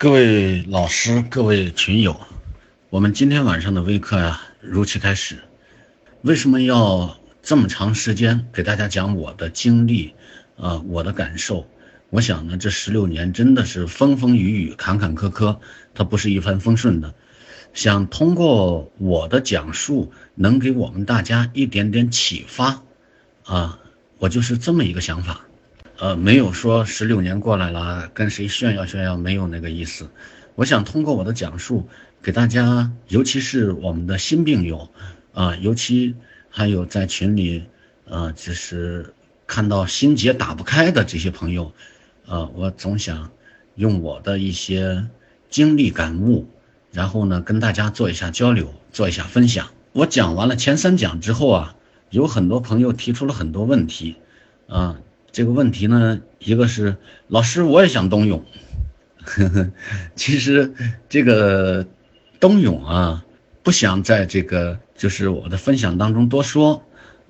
各位老师，各位群友，我们今天晚上的微课呀，如期开始。为什么要这么长时间给大家讲我的经历啊，我的感受？我想呢，这十六年真的是风风雨雨、坎坎坷坷，它不是一帆风顺的。想通过我的讲述，能给我们大家一点点启发啊，我就是这么一个想法。呃，没有说十六年过来了，跟谁炫耀炫耀，没有那个意思。我想通过我的讲述，给大家，尤其是我们的新病友，啊，尤其还有在群里，呃，就是看到心结打不开的这些朋友，啊，我总想用我的一些经历感悟，然后呢，跟大家做一下交流，做一下分享。我讲完了前三讲之后啊，有很多朋友提出了很多问题，啊。这个问题呢，一个是老师，我也想冬泳。其实这个冬泳啊，不想在这个就是我的分享当中多说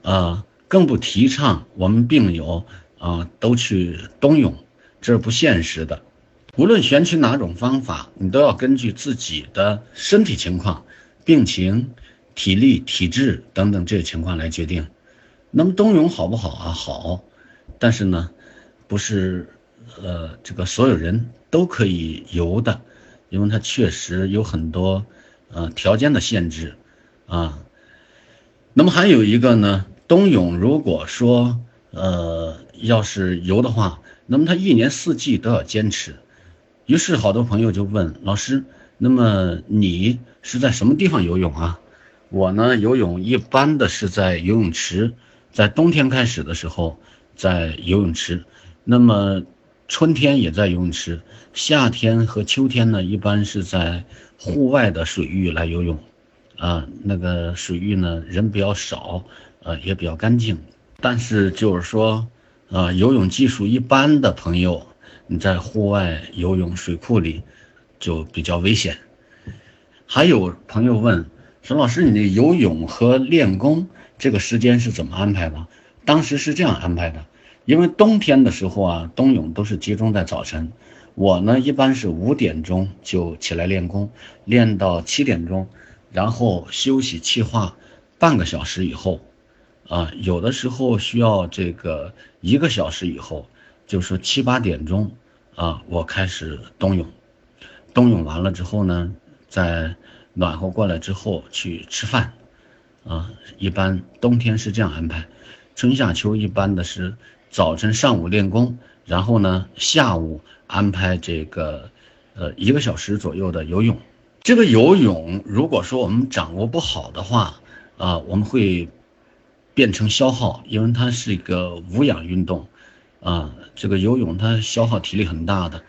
啊，更不提倡我们病友啊都去冬泳，这是不现实的。无论选取哪种方法，你都要根据自己的身体情况、病情、体力、体质等等这些情况来决定。那么冬泳好不好啊？好。但是呢，不是，呃，这个所有人都可以游的，因为它确实有很多，呃，条件的限制，啊。那么还有一个呢，冬泳如果说，呃，要是游的话，那么它一年四季都要坚持。于是好多朋友就问老师，那么你是在什么地方游泳啊？我呢，游泳一般的是在游泳池，在冬天开始的时候。在游泳池，那么春天也在游泳池，夏天和秋天呢，一般是在户外的水域来游泳，啊，那个水域呢人比较少，呃，也比较干净。但是就是说，啊，游泳技术一般的朋友，你在户外游泳水库里就比较危险。还有朋友问沈老师，你的游泳和练功这个时间是怎么安排的？当时是这样安排的。因为冬天的时候啊，冬泳都是集中在早晨。我呢，一般是五点钟就起来练功，练到七点钟，然后休息气化半个小时以后，啊，有的时候需要这个一个小时以后，就是七八点钟啊，我开始冬泳。冬泳完了之后呢，在暖和过来之后去吃饭，啊，一般冬天是这样安排。春夏秋一般的是。早晨、上午练功，然后呢，下午安排这个，呃，一个小时左右的游泳。这个游泳，如果说我们掌握不好的话，啊，我们会变成消耗，因为它是一个无氧运动，啊，这个游泳它消耗体力很大的。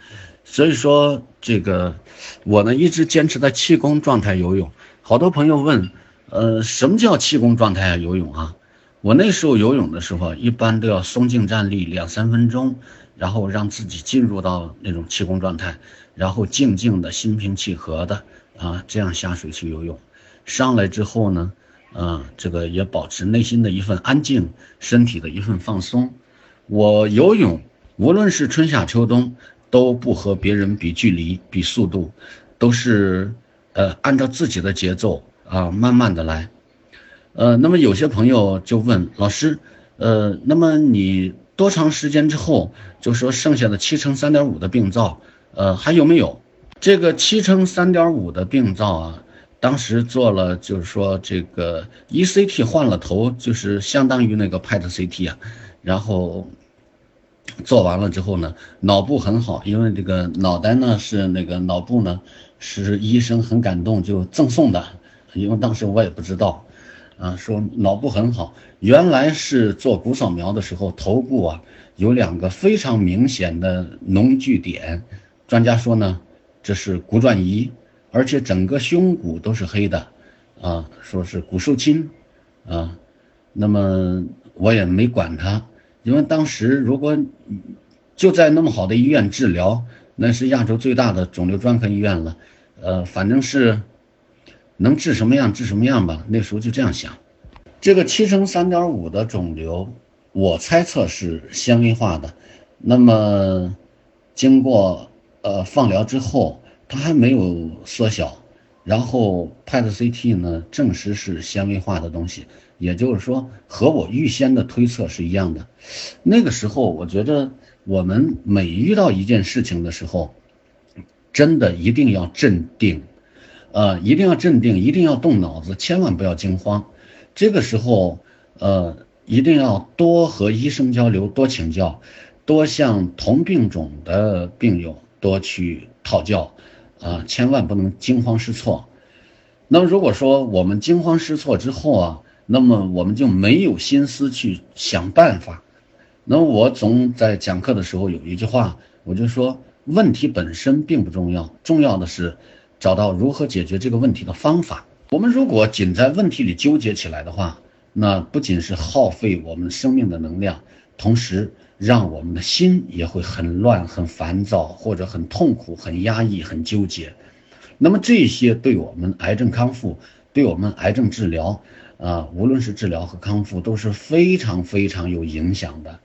所以说，这个我呢一直坚持在气功状态游泳。好多朋友问，呃，什么叫气功状态啊？游泳啊？我那时候游泳的时候，一般都要松静站立两三分钟，然后让自己进入到那种气功状态，然后静静的心平气和的啊，这样下水去游泳。上来之后呢，啊，这个也保持内心的一份安静，身体的一份放松。我游泳，无论是春夏秋冬，都不和别人比距离、比速度，都是呃按照自己的节奏啊，慢慢的来。呃，那么有些朋友就问老师，呃，那么你多长时间之后就说剩下的七乘三点五的病灶，呃，还有没有？这个七乘三点五的病灶啊，当时做了就是说这个 ECT 换了头，就是相当于那个 PET CT 啊，然后做完了之后呢，脑部很好，因为这个脑袋呢是那个脑部呢是医生很感动就赠送的，因为当时我也不知道。啊，说脑部很好，原来是做骨扫描的时候，头部啊有两个非常明显的脓聚点，专家说呢，这是骨转移，而且整个胸骨都是黑的，啊，说是骨受侵，啊，那么我也没管他，因为当时如果就在那么好的医院治疗，那是亚洲最大的肿瘤专科医院了，呃，反正是。能治什么样治什么样吧，那时候就这样想。这个七乘三点五的肿瘤，我猜测是纤维化的。那么经过呃放疗之后，它还没有缩小。然后 PET CT 呢，证实是纤维化的东西，也就是说和我预先的推测是一样的。那个时候，我觉得我们每遇到一件事情的时候，真的一定要镇定，呃，一定要镇定，一定要动脑子，千万不要惊慌。这个时候，呃，一定要多和医生交流，多请教，多向同病种的病友多去讨教。啊，千万不能惊慌失措。那么，如果说我们惊慌失措之后啊，那么我们就没有心思去想办法。那么，我总在讲课的时候有一句话，我就说，问题本身并不重要，重要的是找到如何解决这个问题的方法。我们如果仅在问题里纠结起来的话，那不仅是耗费我们生命的能量，同时。让我们的心也会很乱、很烦躁，或者很痛苦、很压抑、很纠结。那么这些对我们癌症康复、对我们癌症治疗，啊，无论是治疗和康复都是非常非常有影响的。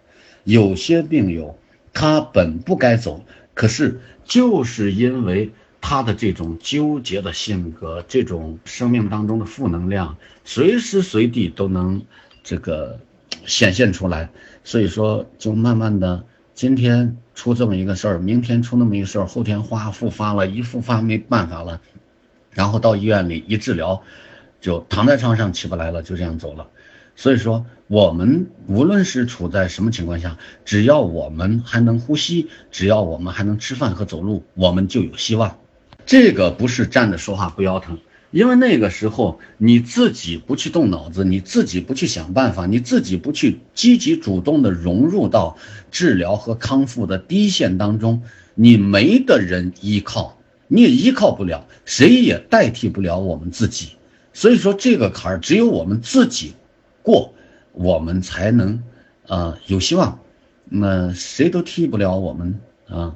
有些病友他本不该走，可是就是因为他的这种纠结的性格，这种生命当中的负能量，随时随地都能这个显现出来。所以说，就慢慢的，今天出这么一个事儿，明天出那么一个事儿，后天花复发了，一复发没办法了，然后到医院里一治疗，就躺在床上起不来了，就这样走了。所以说，我们无论是处在什么情况下，只要我们还能呼吸，只要我们还能吃饭和走路，我们就有希望。这个不是站着说话不腰疼。因为那个时候你自己不去动脑子，你自己不去想办法，你自己不去积极主动的融入到治疗和康复的第一线当中，你没的人依靠，你也依靠不了，谁也代替不了我们自己。所以说这个坎儿只有我们自己过，我们才能啊有希望。那谁都替不了我们啊，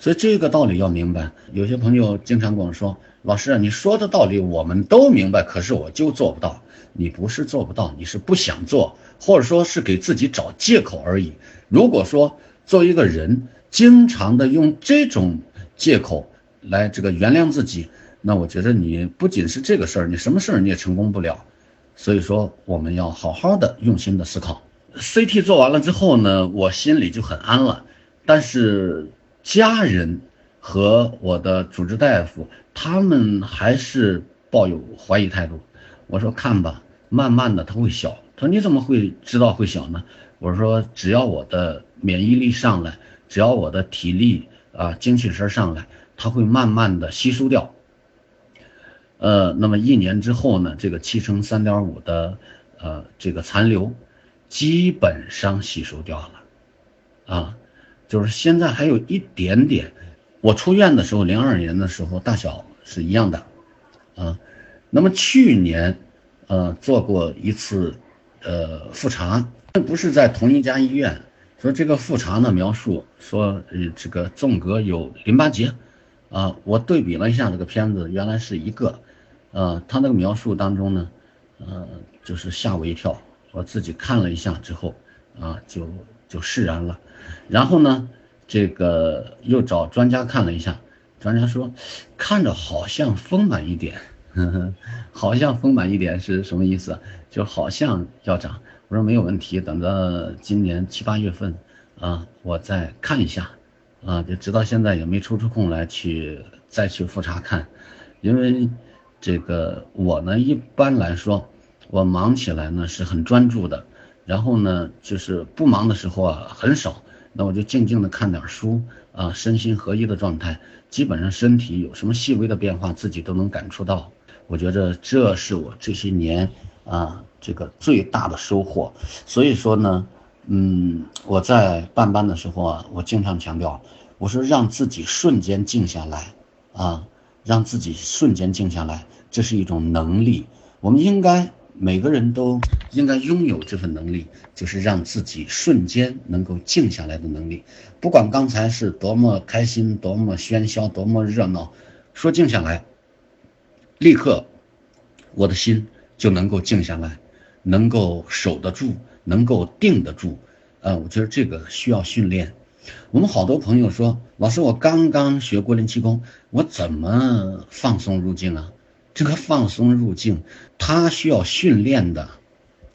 所以这个道理要明白。有些朋友经常跟我说。老师啊，你说的道理我们都明白，可是我就做不到。你不是做不到，你是不想做，或者说是给自己找借口而已。如果说作为一个人，经常的用这种借口来这个原谅自己，那我觉得你不仅是这个事儿，你什么事儿你也成功不了。所以说，我们要好好的用心的思考。CT 做完了之后呢，我心里就很安了，但是家人。和我的主治大夫，他们还是抱有怀疑态度。我说看吧，慢慢的他会小。他说你怎么会知道会小呢？我说只要我的免疫力上来，只要我的体力啊精气神上来，它会慢慢的吸收掉。呃，那么一年之后呢，这个七乘三点五的呃这个残留，基本上吸收掉了，啊，就是现在还有一点点。我出院的时候，零二年的时候，大小是一样的，啊，那么去年，呃，做过一次，呃，复查，不是在同一家医院，说这个复查呢，描述说，呃，这个纵隔有淋巴结，啊，我对比了一下这个片子，原来是一个，呃，他那个描述当中呢，呃，就是吓我一跳，我自己看了一下之后，啊，就就释然了，然后呢。这个又找专家看了一下，专家说，看着好像丰满一点，呵呵，好像丰满一点是什么意思？就好像要长。我说没有问题，等到今年七八月份，啊，我再看一下，啊，就直到现在也没抽出空来去再去复查看，因为这个我呢一般来说，我忙起来呢是很专注的，然后呢就是不忙的时候啊很少。那我就静静的看点书啊，身心合一的状态，基本上身体有什么细微的变化，自己都能感触到。我觉得这是我这些年啊这个最大的收获。所以说呢，嗯，我在办班的时候啊，我经常强调，我说让自己瞬间静下来啊，让自己瞬间静下来，这是一种能力，我们应该。每个人都应该拥有这份能力，就是让自己瞬间能够静下来的能力。不管刚才是多么开心、多么喧嚣、多么热闹，说静下来，立刻我的心就能够静下来，能够守得住，能够定得住。呃，我觉得这个需要训练。我们好多朋友说，老师，我刚刚学郭林气功，我怎么放松入境啊？这个放松入境，它需要训练的，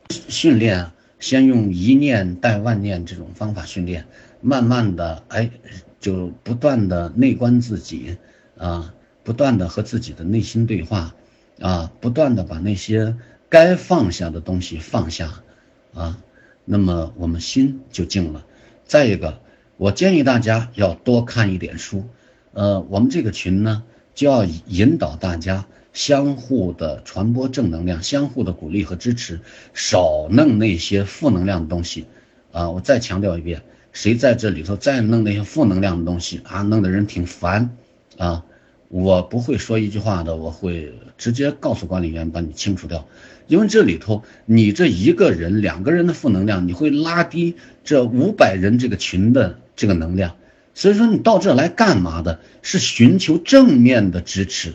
训练先用一念带万念这种方法训练，慢慢的，哎，就不断的内观自己啊，不断的和自己的内心对话啊，不断的把那些该放下的东西放下啊，那么我们心就静了。再一个。我建议大家要多看一点书，呃，我们这个群呢就要引导大家相互的传播正能量，相互的鼓励和支持，少弄那些负能量的东西，啊，我再强调一遍，谁在这里头再弄那些负能量的东西啊，弄得人挺烦，啊。我不会说一句话的，我会直接告诉管理员把你清除掉，因为这里头你这一个人、两个人的负能量，你会拉低这五百人这个群的这个能量。所以说你到这来干嘛的？是寻求正面的支持，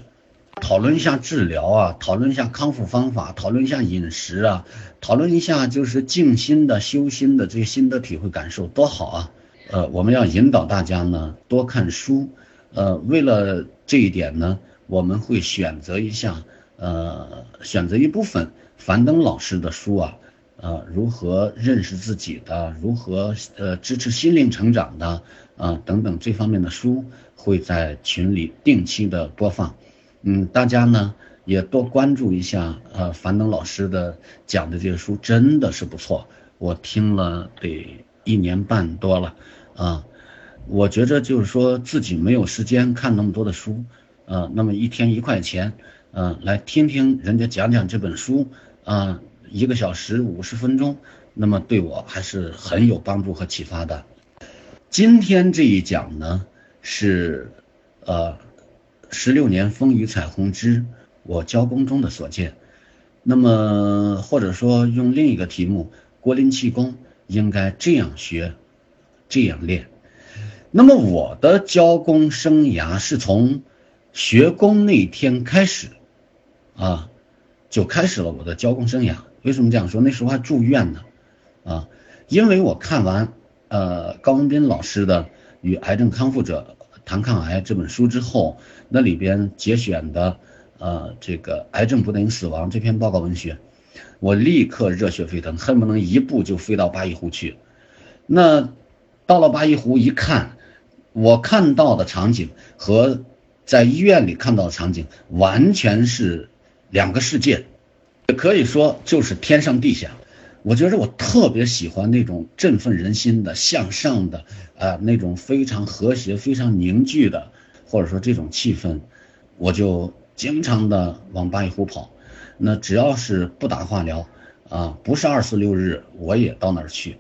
讨论一下治疗啊，讨论一下康复方法，讨论一下饮食啊，讨论一下就是静心的、修心的这些心得体会感受，多好啊！呃，我们要引导大家呢多看书。呃，为了这一点呢，我们会选择一下，呃，选择一部分樊登老师的书啊，呃，如何认识自己的，如何呃支持心灵成长的，啊等等这方面的书会在群里定期的播放，嗯，大家呢也多关注一下，呃，樊登老师的讲的这些书真的是不错，我听了得一年半多了，啊。我觉着就是说自己没有时间看那么多的书，呃，那么一天一块钱，呃，来听听人家讲讲这本书，啊，一个小时五十分钟，那么对我还是很有帮助和启发的。今天这一讲呢是，呃，十六年风雨彩虹之我教功中的所见，那么或者说用另一个题目，国林气功应该这样学，这样练。那么我的教功生涯是从学功那天开始，啊，就开始了我的教功生涯。为什么这样说？那时候还住院呢，啊，因为我看完呃高文斌老师的《与癌症康复者谈抗癌》这本书之后，那里边节选的呃这个“癌症不等于死亡”这篇报告文学，我立刻热血沸腾，恨不能一步就飞到八一湖去。那到了八一湖一看。我看到的场景和在医院里看到的场景完全是两个世界，可以说就是天上地下。我觉得我特别喜欢那种振奋人心的、向上的，啊，那种非常和谐、非常凝聚的，或者说这种气氛，我就经常的往八一湖跑。那只要是不打化疗，啊，不是二四六日，我也到那儿去。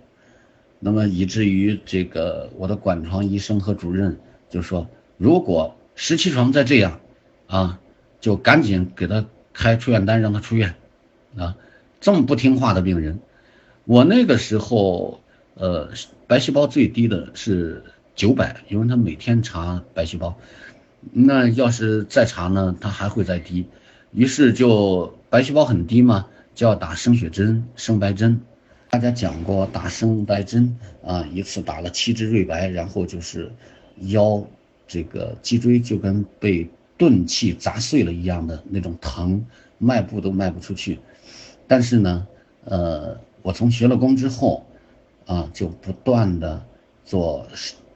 那么以至于这个我的管床医生和主任就说，如果十七床再这样，啊，就赶紧给他开出院单，让他出院，啊，这么不听话的病人，我那个时候，呃，白细胞最低的是九百，因为他每天查白细胞，那要是再查呢，他还会再低，于是就白细胞很低嘛，就要打生血针、生白针。大家讲过打生白针啊，一次打了七支瑞白，然后就是腰这个脊椎就跟被钝器砸碎了一样的那种疼，迈步都迈不出去。但是呢，呃，我从学了功之后啊，就不断的做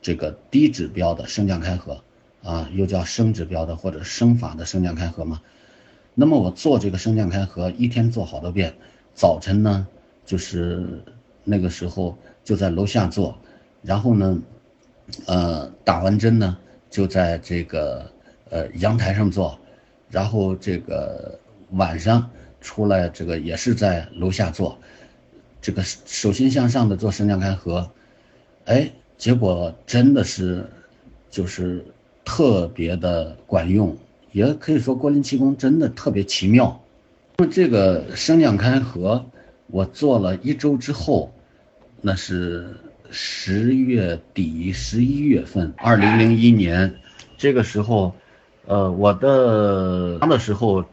这个低指标的升降开合啊，又叫升指标的或者升法的升降开合嘛。那么我做这个升降开合，一天做好多遍，早晨呢。就是那个时候就在楼下做，然后呢，呃，打完针呢就在这个呃阳台上做，然后这个晚上出来这个也是在楼下做，这个手心向上的做升降开合，哎，结果真的是就是特别的管用，也可以说郭林气功真的特别奇妙，那么这个升降开合。我做了一周之后，那是十月底、十一月份，二零零一年，这个时候，呃，我的的时候，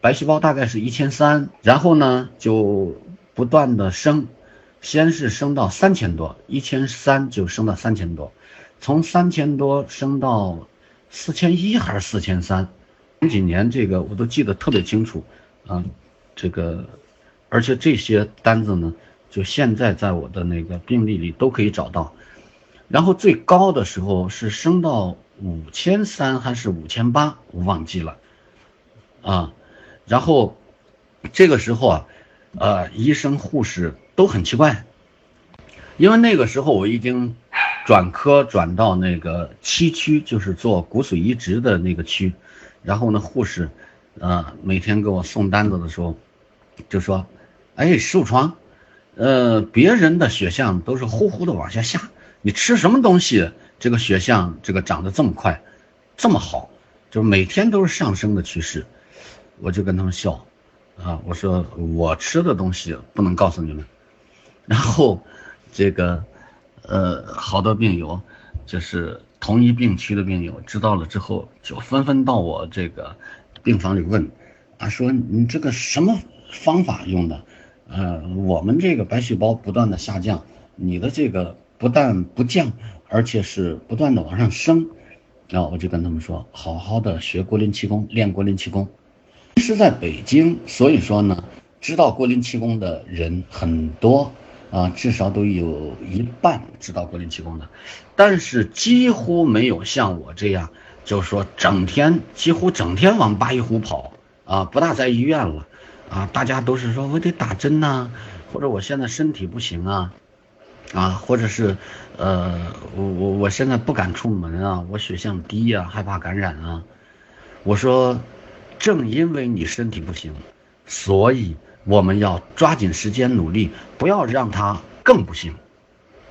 白细胞大概是一千三，然后呢就不断的升，先是升到三千多，一千三就升到三千多，从三千多升到四千一还是四千三，前几年这个我都记得特别清楚，啊，这个，而且这些单子呢，就现在在我的那个病历里都可以找到，然后最高的时候是升到五千三还是五千八，我忘记了，啊，然后这个时候啊。呃，医生护士都很奇怪，因为那个时候我已经转科转到那个七区，就是做骨髓移植的那个区。然后呢，护士，呃，每天给我送单子的时候，就说：“哎，石床，呃，别人的血象都是呼呼的往下下，你吃什么东西，这个血象这个长得这么快，这么好，就每天都是上升的趋势。”我就跟他们笑。啊，我说我吃的东西不能告诉你们，然后，这个，呃，好多病友，就是同一病区的病友，知道了之后就纷纷到我这个病房里问，啊，说你这个什么方法用的？呃，我们这个白细胞不断的下降，你的这个不但不降，而且是不断的往上升，然后我就跟他们说，好好的学国林气功，练国林气功。是在北京，所以说呢，知道郭林气功的人很多啊，至少都有一半知道郭林气功的，但是几乎没有像我这样，就是说整天几乎整天往八一湖跑啊，不大在医院了啊，大家都是说我得打针呐，或者我现在身体不行啊，啊，或者是呃，我我我现在不敢出门啊，我血象低呀，害怕感染啊，我说。正因为你身体不行，所以我们要抓紧时间努力，不要让他更不行，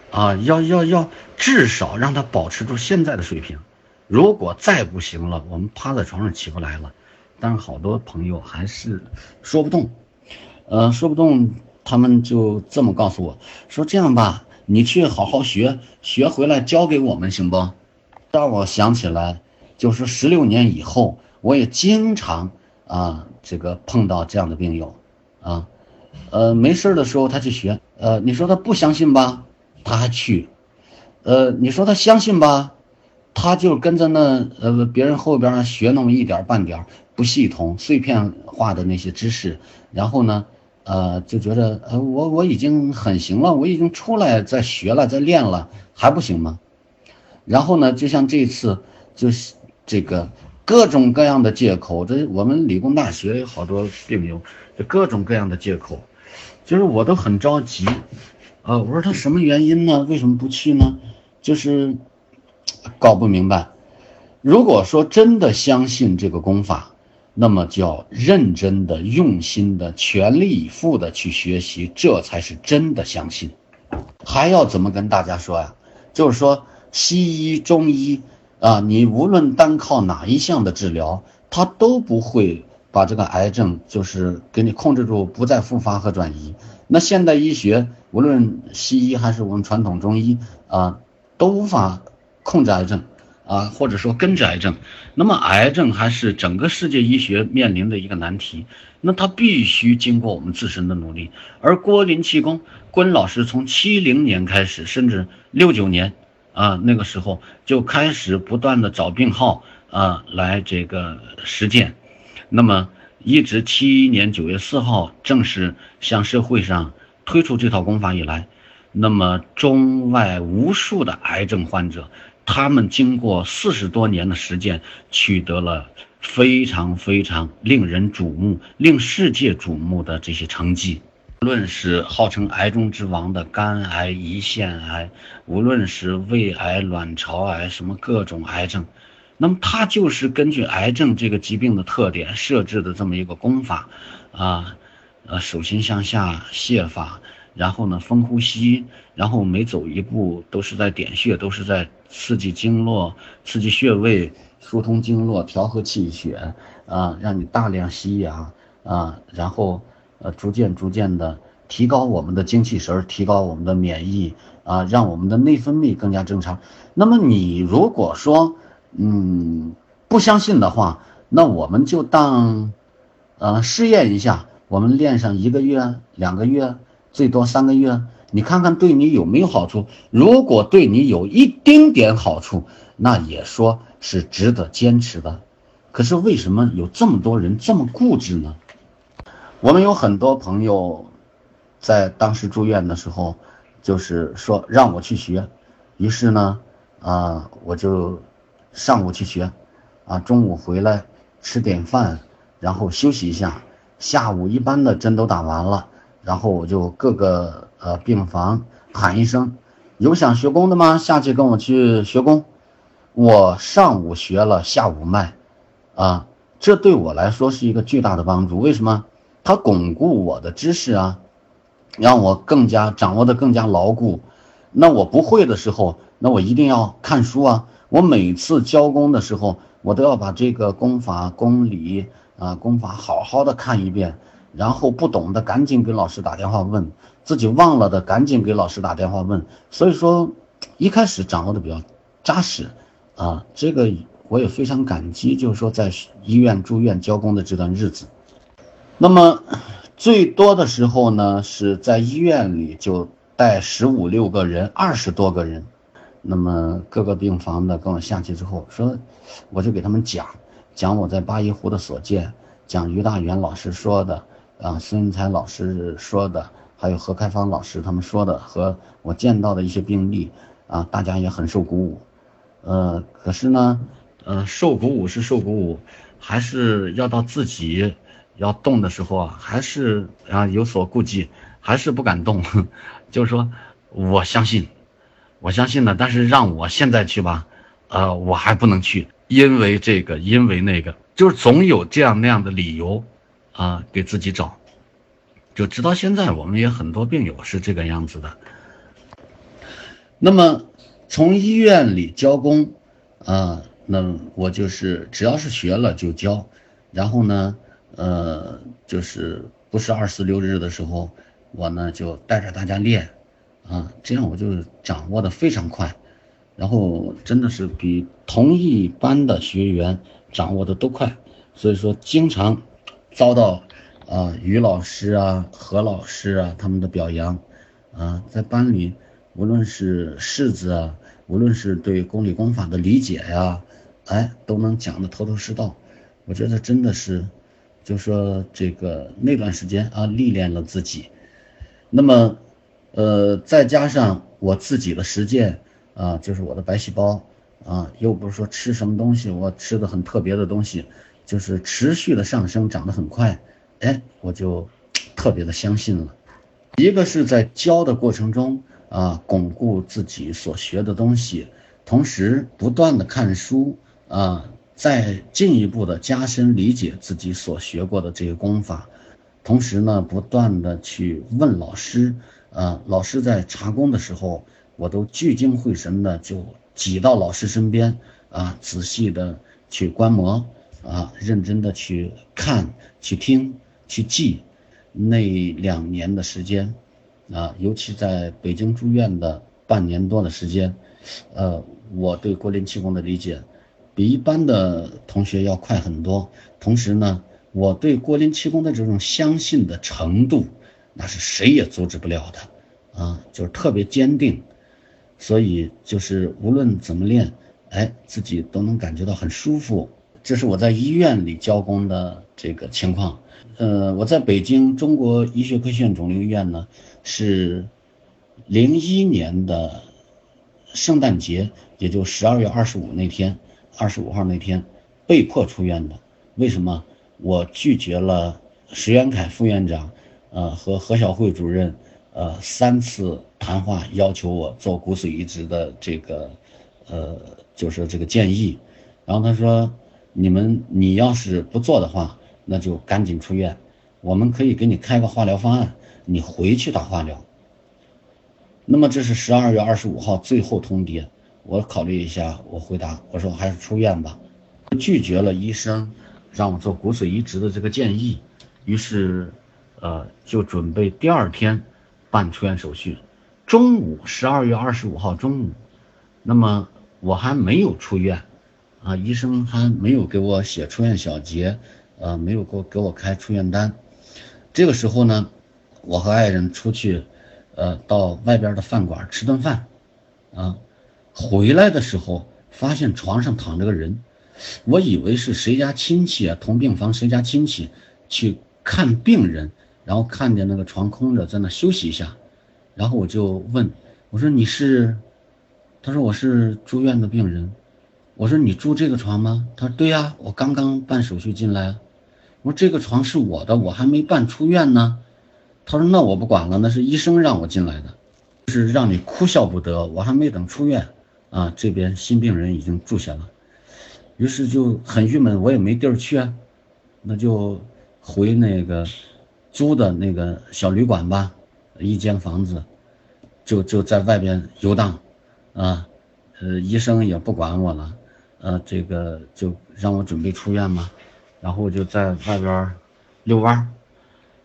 啊，要要要至少让他保持住现在的水平。如果再不行了，我们趴在床上起不来了。但是好多朋友还是说不动，呃，说不动，他们就这么告诉我说：“这样吧，你去好好学，学回来教给我们行不？”让我想起来，就是十六年以后。我也经常啊，这个碰到这样的病友，啊，呃，没事的时候他去学，呃，你说他不相信吧，他还去，呃，你说他相信吧，他就跟着那呃别人后边学那么一点半点不系统、碎片化的那些知识，然后呢，呃，就觉得呃我我已经很行了，我已经出来在学了，在练了，还不行吗？然后呢，就像这次就是这个。各种各样的借口，这我们理工大学有好多病友，就各种各样的借口，就是我都很着急，呃，我说他什么原因呢？为什么不去呢？就是搞不明白。如果说真的相信这个功法，那么就要认真的、用心的、全力以赴的去学习，这才是真的相信。还要怎么跟大家说呀？就是说西医、中医。啊，你无论单靠哪一项的治疗，它都不会把这个癌症就是给你控制住，不再复发和转移。那现代医学，无论西医还是我们传统中医啊，都无法控制癌症啊，或者说根治癌症。那么癌症还是整个世界医学面临的一个难题，那它必须经过我们自身的努力。而郭林气功，郭林老师从七零年开始，甚至六九年。啊，那个时候就开始不断的找病号啊来这个实践，那么一直七一年九月四号正式向社会上推出这套功法以来，那么中外无数的癌症患者，他们经过四十多年的实践，取得了非常非常令人瞩目、令世界瞩目的这些成绩。论是号称癌中之王的肝癌、胰腺癌，无论是胃癌、卵巢癌，什么各种癌症，那么它就是根据癌症这个疾病的特点设置的这么一个功法，啊，呃，手心向下泻法，然后呢，风呼吸，然后每走一步都是在点穴，都是在刺激经络、刺激穴位、疏通经络、调和气血，啊，让你大量吸氧，啊，然后。呃，逐渐逐渐的提高我们的精气神，提高我们的免疫啊，让我们的内分泌更加正常。那么你如果说嗯不相信的话，那我们就当呃试验一下，我们练上一个月、两个月，最多三个月，你看看对你有没有好处？如果对你有一丁点好处，那也说是值得坚持的。可是为什么有这么多人这么固执呢？我们有很多朋友，在当时住院的时候，就是说让我去学，于是呢，啊，我就上午去学，啊，中午回来吃点饭，然后休息一下，下午一般的针都打完了，然后我就各个呃病房喊一声，有想学功的吗？下去跟我去学功。我上午学了，下午卖。啊，这对我来说是一个巨大的帮助。为什么？它巩固我的知识啊，让我更加掌握的更加牢固。那我不会的时候，那我一定要看书啊。我每次教功的时候，我都要把这个功法、功理啊、功法好好的看一遍。然后不懂的赶紧给老师打电话问，自己忘了的赶紧给老师打电话问。所以说，一开始掌握的比较扎实啊，这个。我也非常感激，就是说在医院住院教功的这段日子，那么最多的时候呢，是在医院里就带十五六个人，二十多个人，那么各个病房的跟我下去之后说，我就给他们讲讲我在八一湖的所见，讲于大元老师说的，啊孙云才老师说的，还有何开芳老师他们说的和我见到的一些病例，啊大家也很受鼓舞，呃可是呢。呃，受鼓舞是受鼓舞，还是要到自己要动的时候啊，还是啊有所顾忌，还是不敢动。就是说，我相信，我相信呢，但是让我现在去吧，呃，我还不能去，因为这个，因为那个，就是总有这样那样的理由啊，给自己找。就直到现在，我们也很多病友是这个样子的。那么，从医院里交工，啊。那我就是只要是学了就教，然后呢，呃，就是不是二四六日的时候，我呢就带着大家练，啊，这样我就掌握的非常快，然后真的是比同一班的学员掌握的都快，所以说经常遭到啊于老师啊何老师啊他们的表扬，啊，在班里无论是式子啊，无论是对公理功法的理解呀。哎，都能讲的头头是道，我觉得真的是，就说这个那段时间啊，历练了自己。那么，呃，再加上我自己的实践啊，就是我的白细胞啊，又不是说吃什么东西，我吃的很特别的东西，就是持续的上升，长得很快。哎，我就特别的相信了。一个是在教的过程中啊，巩固自己所学的东西，同时不断的看书。啊，再进一步的加深理解自己所学过的这个功法，同时呢，不断的去问老师，啊，老师在查功的时候，我都聚精会神的就挤到老师身边，啊，仔细的去观摩，啊，认真的去看、去听、去记。那两年的时间，啊，尤其在北京住院的半年多的时间，呃，我对国林气功的理解。比一般的同学要快很多，同时呢，我对郭林气功的这种相信的程度，那是谁也阻止不了的，啊，就是特别坚定，所以就是无论怎么练，哎，自己都能感觉到很舒服。这是我在医院里教功的这个情况。呃，我在北京中国医学科学院肿瘤医院呢，是零一年的圣诞节，也就十二月二十五那天。二十五号那天，被迫出院的。为什么？我拒绝了石元凯副院长，呃和何小慧主任，呃三次谈话，要求我做骨髓移植的这个，呃就是这个建议。然后他说：“你们你要是不做的话，那就赶紧出院。我们可以给你开个化疗方案，你回去打化疗。”那么这是十二月二十五号最后通牒。我考虑一下，我回答我说还是出院吧，拒绝了医生让我做骨髓移植的这个建议，于是，呃，就准备第二天办出院手续。中午十二月二十五号中午，那么我还没有出院，啊，医生还没有给我写出院小结，呃，没有给我给我开出院单。这个时候呢，我和爱人出去，呃，到外边的饭馆吃顿饭，啊，回来的时候发现床上躺着个人，我以为是谁家亲戚啊，同病房谁家亲戚去看病人，然后看见那个床空着，在那休息一下，然后我就问，我说你是？他说我是住院的病人。我说你住这个床吗？他说对呀，我刚刚办手续进来。我说这个床是我的，我还没办出院呢。他说那我不管了，那是医生让我进来的，是让你哭笑不得。我还没等出院啊，这边新病人已经住下了，于是就很郁闷，我也没地儿去啊，那就回那个租的那个小旅馆吧，一间房子，就就在外边游荡，啊，呃，医生也不管我了。呃，这个就让我准备出院嘛，然后我就在外边遛弯儿，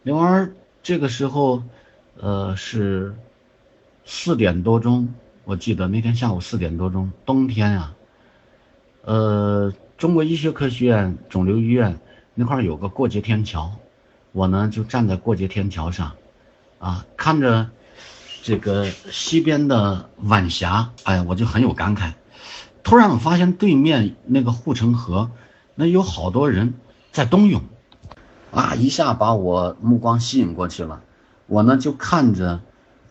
遛弯儿。这个时候，呃，是四点多钟，我记得那天下午四点多钟，冬天啊，呃，中国医学科学院肿瘤医院那块有个过街天桥，我呢就站在过街天桥上，啊，看着这个西边的晚霞，哎，我就很有感慨。突然我发现对面那个护城河，那有好多人在冬泳，啊，一下把我目光吸引过去了。我呢就看着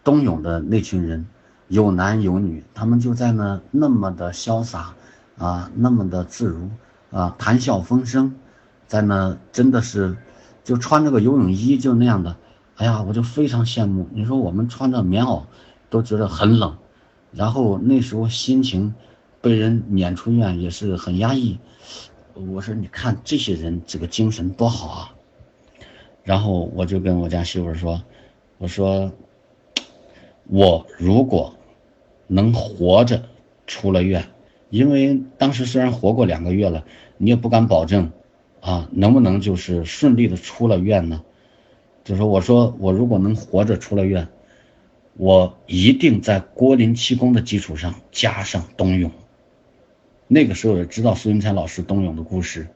冬泳的那群人，有男有女，他们就在那那么的潇洒啊，那么的自如啊，谈笑风生，在那真的是就穿着个游泳衣就那样的，哎呀，我就非常羡慕。你说我们穿着棉袄都觉得很冷，然后那时候心情。被人撵出院也是很压抑，我说你看这些人这个精神多好啊，然后我就跟我家媳妇说，我说我如果能活着出了院，因为当时虽然活过两个月了，你也不敢保证啊能不能就是顺利的出了院呢，就说我说我如果能活着出了院，我一定在郭林气功的基础上加上冬泳。那个时候也知道苏云才老师冬泳的故事。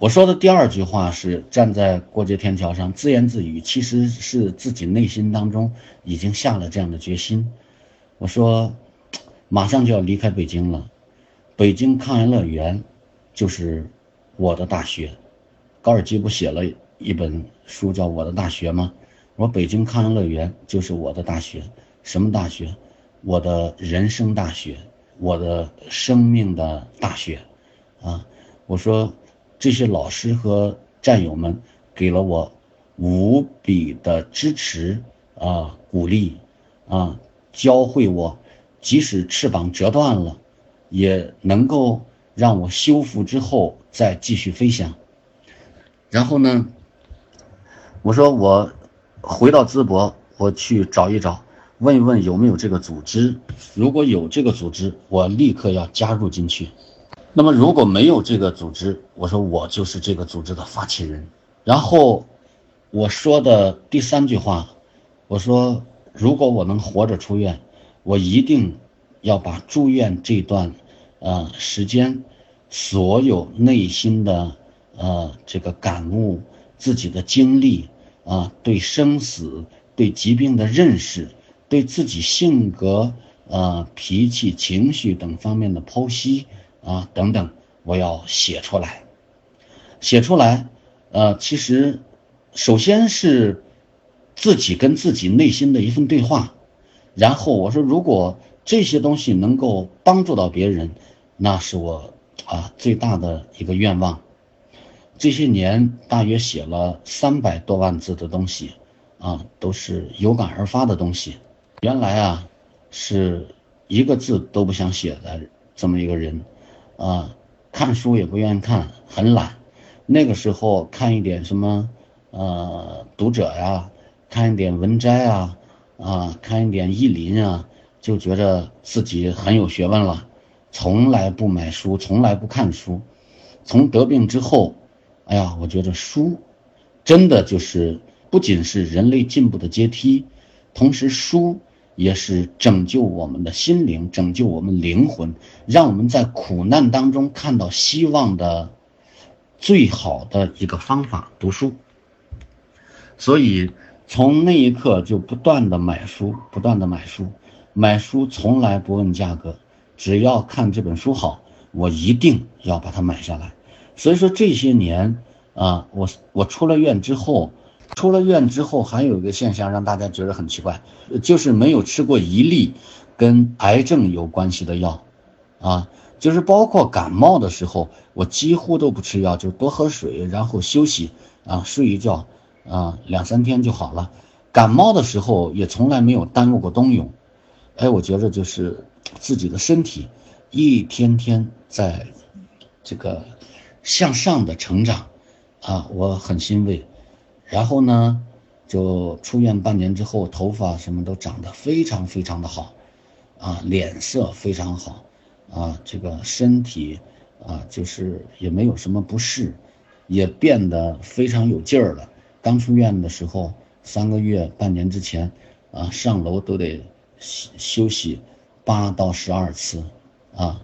我说的第二句话是站在过街天桥上自言自语，其实是自己内心当中已经下了这样的决心。我说，马上就要离开北京了，北京抗癌乐园就是我的大学。高尔基不写了一本书叫《我的大学》吗？我说北京抗癌乐园就是我的大学，什么大学？我的人生大学。我的生命的大学，啊，我说这些老师和战友们给了我无比的支持啊，鼓励啊，教会我，即使翅膀折断了，也能够让我修复之后再继续飞翔。然后呢，我说我回到淄博，我去找一找。问一问有没有这个组织，如果有这个组织，我立刻要加入进去。那么如果没有这个组织，我说我就是这个组织的发起人。然后我说的第三句话，我说如果我能活着出院，我一定要把住院这段呃时间，所有内心的呃这个感悟、自己的经历啊，对生死、对疾病的认识。对自己性格、呃脾气、情绪等方面的剖析啊等等，我要写出来。写出来，呃，其实首先是自己跟自己内心的一份对话。然后我说，如果这些东西能够帮助到别人，那是我啊最大的一个愿望。这些年大约写了三百多万字的东西，啊，都是有感而发的东西。原来啊，是一个字都不想写的这么一个人，啊，看书也不愿意看，很懒。那个时候看一点什么，呃，读者呀，看一点文摘啊，啊，看一点意林啊，就觉得自己很有学问了。从来不买书，从来不看书。从得病之后，哎呀，我觉得书，真的就是不仅是人类进步的阶梯，同时书。也是拯救我们的心灵，拯救我们灵魂，让我们在苦难当中看到希望的最好的一个方法——读书。所以，从那一刻就不断的买书，不断的买书，买书从来不问价格，只要看这本书好，我一定要把它买下来。所以说这些年啊，我我出了院之后，出了院之后还有一个现象让大家觉得很奇怪，就是没有吃过一粒跟癌症有关系的药，啊。就是包括感冒的时候，我几乎都不吃药，就多喝水，然后休息啊，睡一觉啊，两三天就好了。感冒的时候也从来没有耽误过冬泳。哎，我觉得就是自己的身体一天天在这个向上的成长啊，我很欣慰。然后呢，就出院半年之后，头发什么都长得非常非常的好啊，脸色非常好。啊，这个身体啊，就是也没有什么不适，也变得非常有劲儿了。刚出院的时候，三个月、半年之前，啊，上楼都得休休息八到十二次，啊。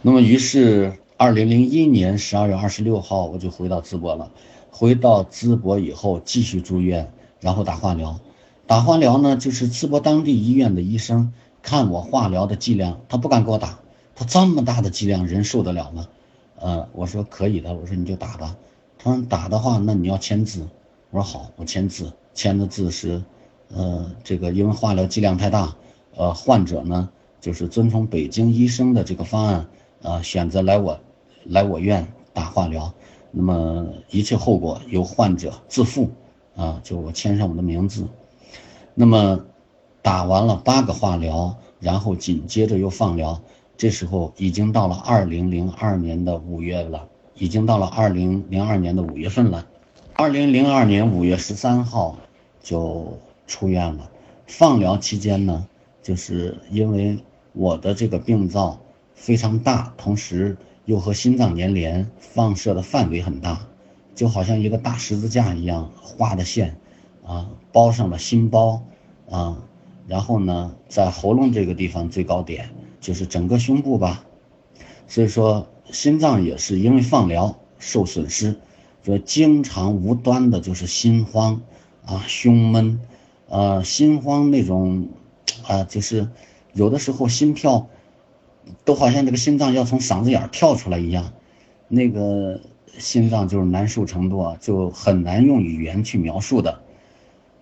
那么，于是二零零一年十二月二十六号，我就回到淄博了。回到淄博以后，继续住院，然后打化疗。打化疗呢，就是淄博当地医院的医生。看我化疗的剂量，他不敢给我打，他这么大的剂量，人受得了吗？呃，我说可以的，我说你就打吧。他说打的话，那你要签字。我说好，我签字。签的字是，呃，这个因为化疗剂量太大，呃，患者呢就是遵从北京医生的这个方案，呃，选择来我，来我院打化疗，那么一切后果由患者自负，啊，就我签上我的名字，那么。打完了八个化疗，然后紧接着又放疗，这时候已经到了二零零二年的五月了，已经到了二零零二年的五月份了。二零零二年五月十三号就出院了。放疗期间呢，就是因为我的这个病灶非常大，同时又和心脏粘连，放射的范围很大，就好像一个大十字架一样画的线，啊，包上了心包，啊。然后呢，在喉咙这个地方最高点，就是整个胸部吧，所以说心脏也是因为放疗受损失，所以经常无端的就是心慌啊，胸闷，呃，心慌那种，啊，就是有的时候心跳都好像这个心脏要从嗓子眼跳出来一样，那个心脏就是难受程度啊，就很难用语言去描述的。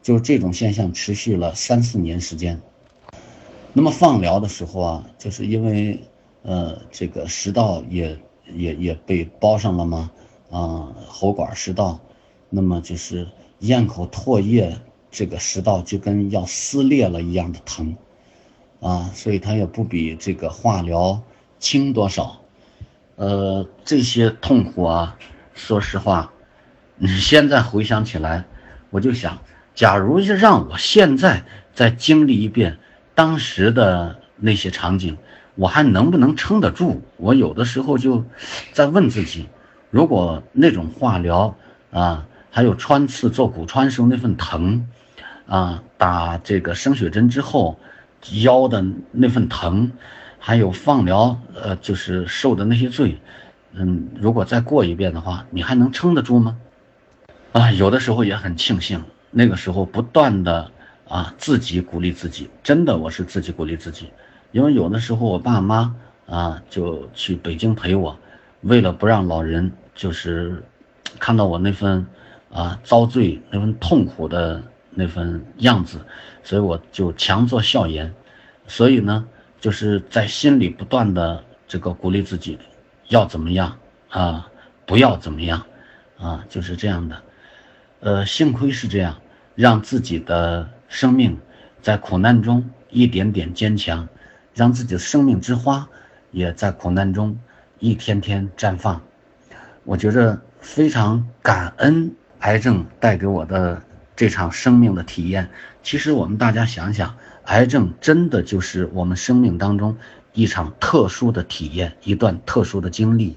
就这种现象持续了三四年时间，那么放疗的时候啊，就是因为，呃，这个食道也也也被包上了嘛，啊，喉管食道，那么就是咽口唾液，这个食道就跟要撕裂了一样的疼，啊，所以它也不比这个化疗轻多少，呃，这些痛苦啊，说实话，你现在回想起来，我就想。假如是让我现在再经历一遍当时的那些场景，我还能不能撑得住？我有的时候就在问自己：如果那种化疗啊，还有穿刺做骨穿时候那份疼，啊，打这个生血针之后腰的那份疼，还有放疗呃，就是受的那些罪，嗯，如果再过一遍的话，你还能撑得住吗？啊，有的时候也很庆幸。那个时候不断的啊，自己鼓励自己，真的我是自己鼓励自己，因为有的时候我爸妈啊就去北京陪我，为了不让老人就是看到我那份啊遭罪、那份痛苦的那份样子，所以我就强作笑颜，所以呢，就是在心里不断的这个鼓励自己，要怎么样啊，不要怎么样啊，就是这样的。呃，幸亏是这样，让自己的生命在苦难中一点点坚强，让自己的生命之花也在苦难中一天天绽放。我觉着非常感恩癌症带给我的这场生命的体验。其实我们大家想想，癌症真的就是我们生命当中一场特殊的体验，一段特殊的经历。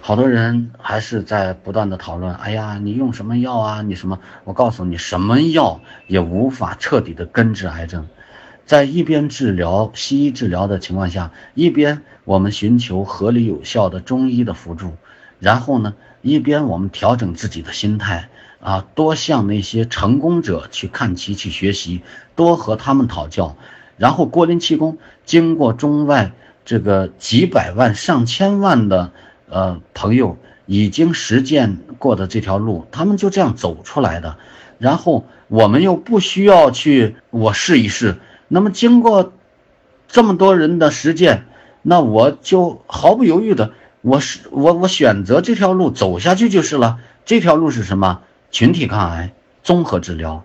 好多人还是在不断的讨论，哎呀，你用什么药啊？你什么？我告诉你，什么药也无法彻底的根治癌症。在一边治疗西医治疗的情况下，一边我们寻求合理有效的中医的辅助，然后呢，一边我们调整自己的心态啊，多向那些成功者去看齐、去学习，多和他们讨教。然后郭林气功经过中外这个几百万、上千万的呃朋友已经实践过的这条路，他们就这样走出来的。然后我们又不需要去我试一试。那么经过这么多人的实践，那我就毫不犹豫的，我是我我选择这条路走下去就是了。这条路是什么？群体抗癌综合治疗。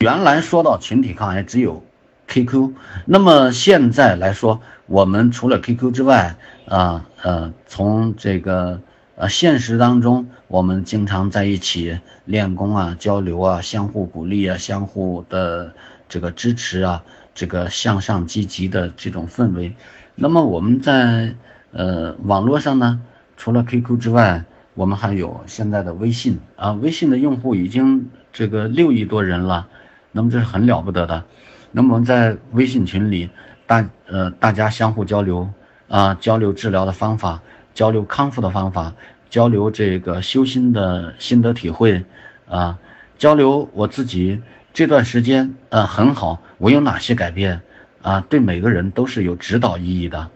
原来说到群体抗癌只有 QQ，那么现在来说，我们除了 QQ 之外，啊呃，从这个呃现实当中，我们经常在一起练功啊、交流啊、相互鼓励啊、相互的这个支持啊，这个向上积极的这种氛围。那么我们在呃网络上呢，除了 QQ 之外，我们还有现在的微信啊，微信的用户已经这个六亿多人了，那么这是很了不得的。那么在微信群里，大呃大家相互交流啊，交流治疗的方法，交流康复的方法，交流这个修心的心得体会啊，交流我自己这段时间呃很好，我有哪些改变啊？对每个人都是有指导意义的。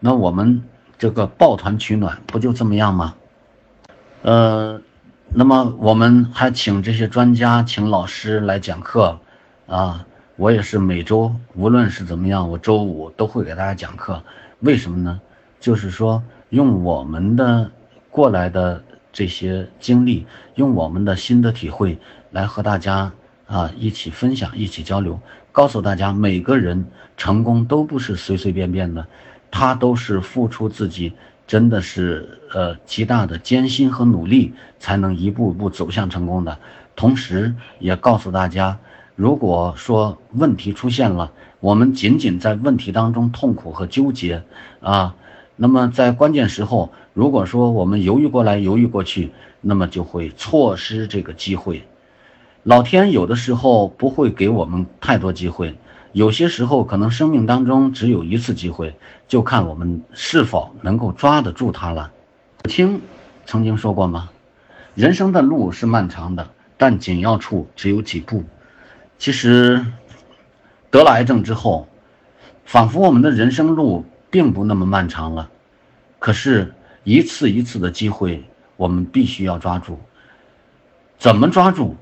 那我们这个抱团取暖不就这么样吗？呃，那么我们还请这些专家，请老师来讲课，啊，我也是每周，无论是怎么样，我周五都会给大家讲课。为什么呢？就是说，用我们的过来的这些经历，用我们的心得体会，来和大家啊一起分享，一起交流，告诉大家，每个人成功都不是随随便便的，他都是付出自己。真的是呃极大的艰辛和努力，才能一步步走向成功的。同时，也告诉大家，如果说问题出现了，我们仅仅在问题当中痛苦和纠结啊，那么在关键时候，如果说我们犹豫过来犹豫过去，那么就会错失这个机会。老天有的时候不会给我们太多机会。有些时候，可能生命当中只有一次机会，就看我们是否能够抓得住它了。听曾经说过吗？人生的路是漫长的，但紧要处只有几步。其实，得了癌症之后，仿佛我们的人生路并不那么漫长了。可是，一次一次的机会，我们必须要抓住。怎么抓住？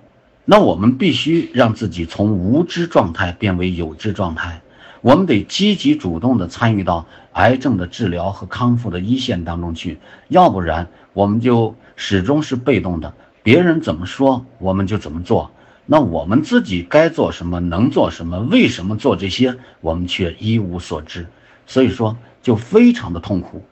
那我们必须让自己从无知状态变为有知状态，我们得积极主动地参与到癌症的治疗和康复的一线当中去，要不然我们就始终是被动的，别人怎么说我们就怎么做，那我们自己该做什么，能做什么，为什么做这些，我们却一无所知，所以说就非常的痛苦。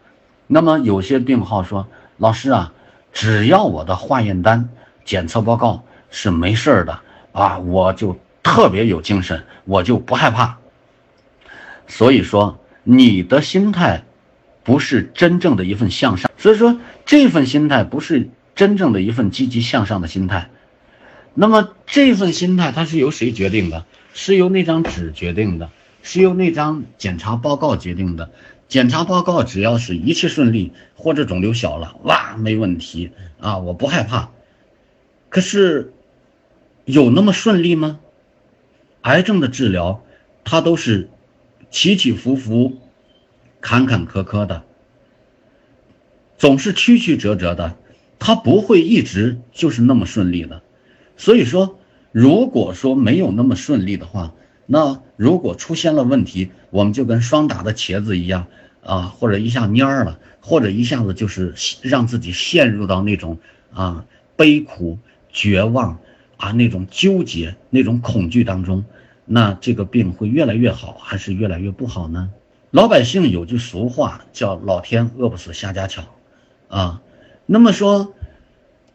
那么有些病号说，老师啊，只要我的化验单、检测报告。是没事儿的啊，我就特别有精神，我就不害怕。所以说，你的心态不是真正的一份向上，所以说这份心态不是真正的一份积极向上的心态。那么这份心态它是由谁决定的？是由那张纸决定的，是由那张检查报告决定的。检查报告只要是一切顺利，或者肿瘤小了，哇，没问题啊，我不害怕。可是。有那么顺利吗？癌症的治疗，它都是起起伏伏、坎坎坷坷的，总是曲曲折折的，它不会一直就是那么顺利的。所以说，如果说没有那么顺利的话，那如果出现了问题，我们就跟霜打的茄子一样啊，或者一下蔫了，或者一下子就是让自己陷入到那种啊悲苦、绝望。啊，那种纠结、那种恐惧当中，那这个病会越来越好，还是越来越不好呢？老百姓有句俗话叫“老天饿不死瞎家巧”，啊，那么说，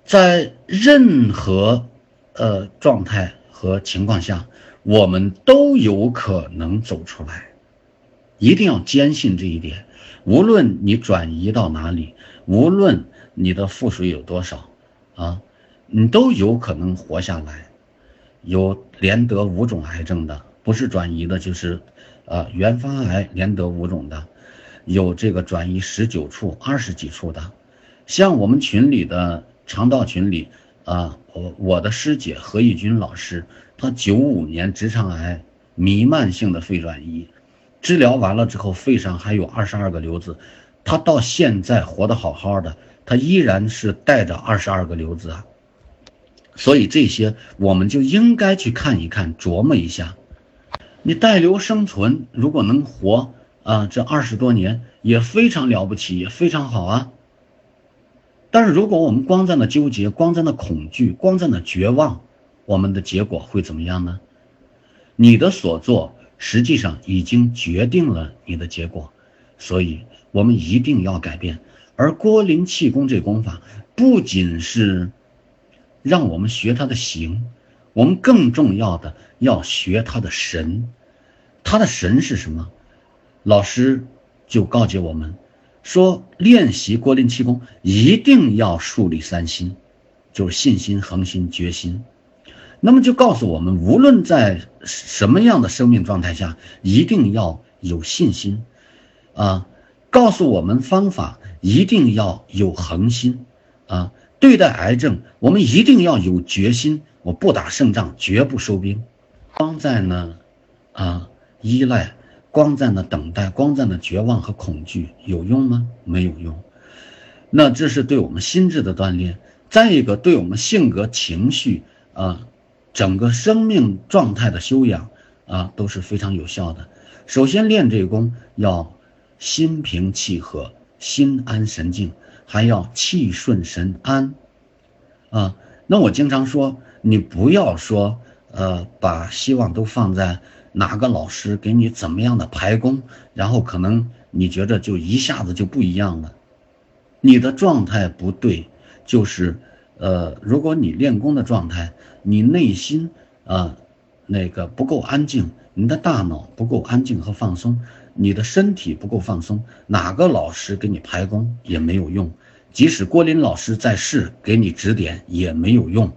在任何呃状态和情况下，我们都有可能走出来，一定要坚信这一点。无论你转移到哪里，无论你的腹水有多少，啊。你都有可能活下来，有连得五种癌症的，不是转移的，就是，呃，原发癌连得五种的，有这个转移十九处、二十几处的，像我们群里的肠道群里，啊，我我的师姐何义军老师，她九五年直肠癌弥漫性的肺转移，治疗完了之后，肺上还有二十二个瘤子，她到现在活得好好的，她依然是带着二十二个瘤子啊。所以这些我们就应该去看一看，琢磨一下。你带瘤生存，如果能活啊，这二十多年也非常了不起，也非常好啊。但是如果我们光在那纠结，光在那恐惧，光在那绝望，我们的结果会怎么样呢？你的所做实际上已经决定了你的结果，所以我们一定要改变。而郭林气功这功法不仅是。让我们学他的形，我们更重要的要学他的神。他的神是什么？老师就告诫我们说，练习郭林气功一定要树立三心，就是信心、恒心、决心。那么就告诉我们，无论在什么样的生命状态下，一定要有信心啊。告诉我们方法，一定要有恒心啊。对待癌症，我们一定要有决心。我不打胜仗，绝不收兵。光在呢，啊，依赖，光在那等待，光在那绝望和恐惧，有用吗？没有用。那这是对我们心智的锻炼。再一个，对我们性格、情绪啊，整个生命状态的修养啊，都是非常有效的。首先练这功，要心平气和，心安神静。还要气顺神安，啊，那我经常说，你不要说，呃，把希望都放在哪个老师给你怎么样的排功，然后可能你觉着就一下子就不一样了，你的状态不对，就是，呃，如果你练功的状态，你内心啊，那个不够安静，你的大脑不够安静和放松。你的身体不够放松，哪个老师给你排功也没有用，即使郭林老师在世给你指点也没有用。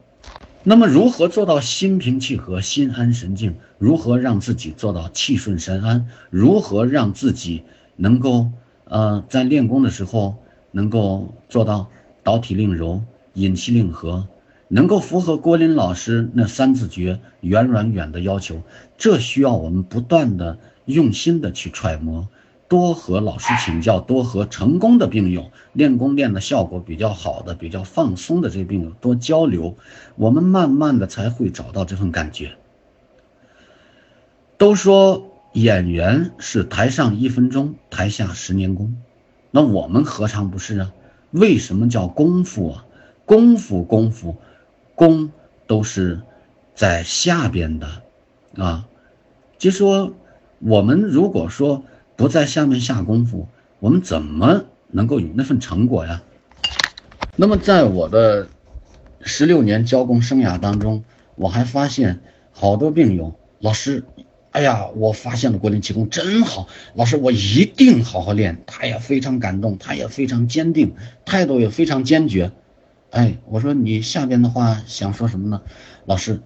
那么，如何做到心平气和、心安神静？如何让自己做到气顺神安？如何让自己能够呃在练功的时候能够做到导体令柔、引气令和，能够符合郭林老师那三字诀“圆软远”的要求？这需要我们不断的。用心的去揣摩，多和老师请教，多和成功的病友练功练的效果比较好的、比较放松的这些病友多交流，我们慢慢的才会找到这份感觉。都说演员是台上一分钟，台下十年功，那我们何尝不是啊？为什么叫功夫啊？功夫功夫，功都是在下边的啊，就说。我们如果说不在下面下功夫，我们怎么能够有那份成果呀？那么在我的十六年教工生涯当中，我还发现好多病友，老师，哎呀，我发现了国林气功真好，老师我一定好好练。他也非常感动，他也非常坚定，态度也非常坚决。哎，我说你下边的话想说什么呢？老师，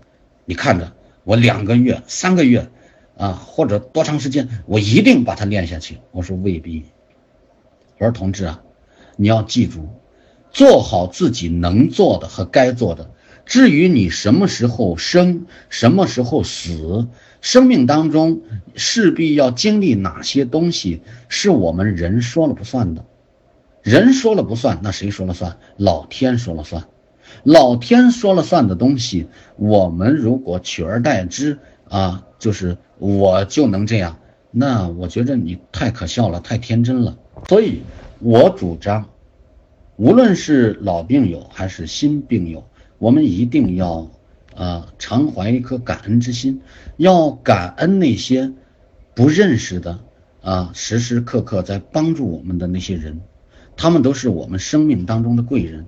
你看着我两个月、三个月。啊，或者多长时间，我一定把它练下去。我说未必。我说同志啊，你要记住，做好自己能做的和该做的。至于你什么时候生，什么时候死，生命当中势必要经历哪些东西，是我们人说了不算的。人说了不算，那谁说了算？老天说了算。老天说了算的东西，我们如果取而代之啊，就是。我就能这样，那我觉着你太可笑了，太天真了。所以，我主张，无论是老病友还是新病友，我们一定要，呃，常怀一颗感恩之心，要感恩那些不认识的，啊，时时刻刻在帮助我们的那些人，他们都是我们生命当中的贵人。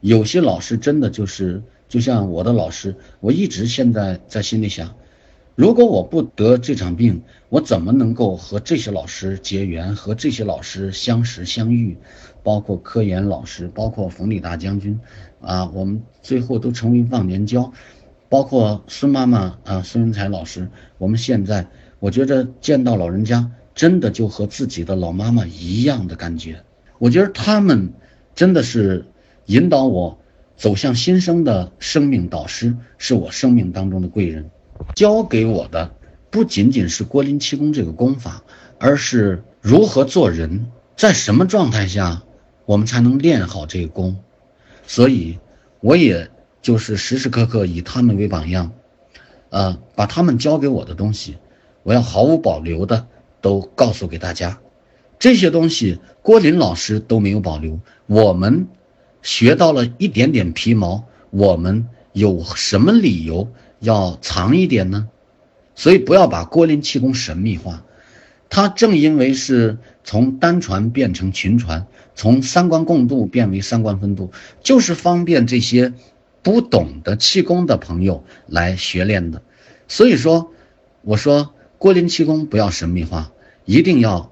有些老师真的就是，就像我的老师，我一直现在在心里想。如果我不得这场病，我怎么能够和这些老师结缘，和这些老师相识相遇？包括科研老师，包括冯立大将军，啊，我们最后都成为忘年交。包括孙妈妈啊，孙云才老师，我们现在我觉得见到老人家，真的就和自己的老妈妈一样的感觉。我觉得他们真的是引导我走向新生的生命导师，是我生命当中的贵人，教给我的不仅仅是郭林气功这个功法，而是如何做人，在什么状态下我们才能练好这个功。所以，我也就是时时刻刻以他们为榜样，呃，把他们教给我的东西，我要毫无保留的都告诉给大家。这些东西郭林老师都没有保留，我们学到了一点点皮毛，我们有什么理由要藏一点呢？所以不要把郭林气功神秘化，它正因为是从单传变成群传，从三观共度变为三观分度，就是方便这些不懂得气功的朋友来学练的。所以说，我说郭林气功不要神秘化，一定要。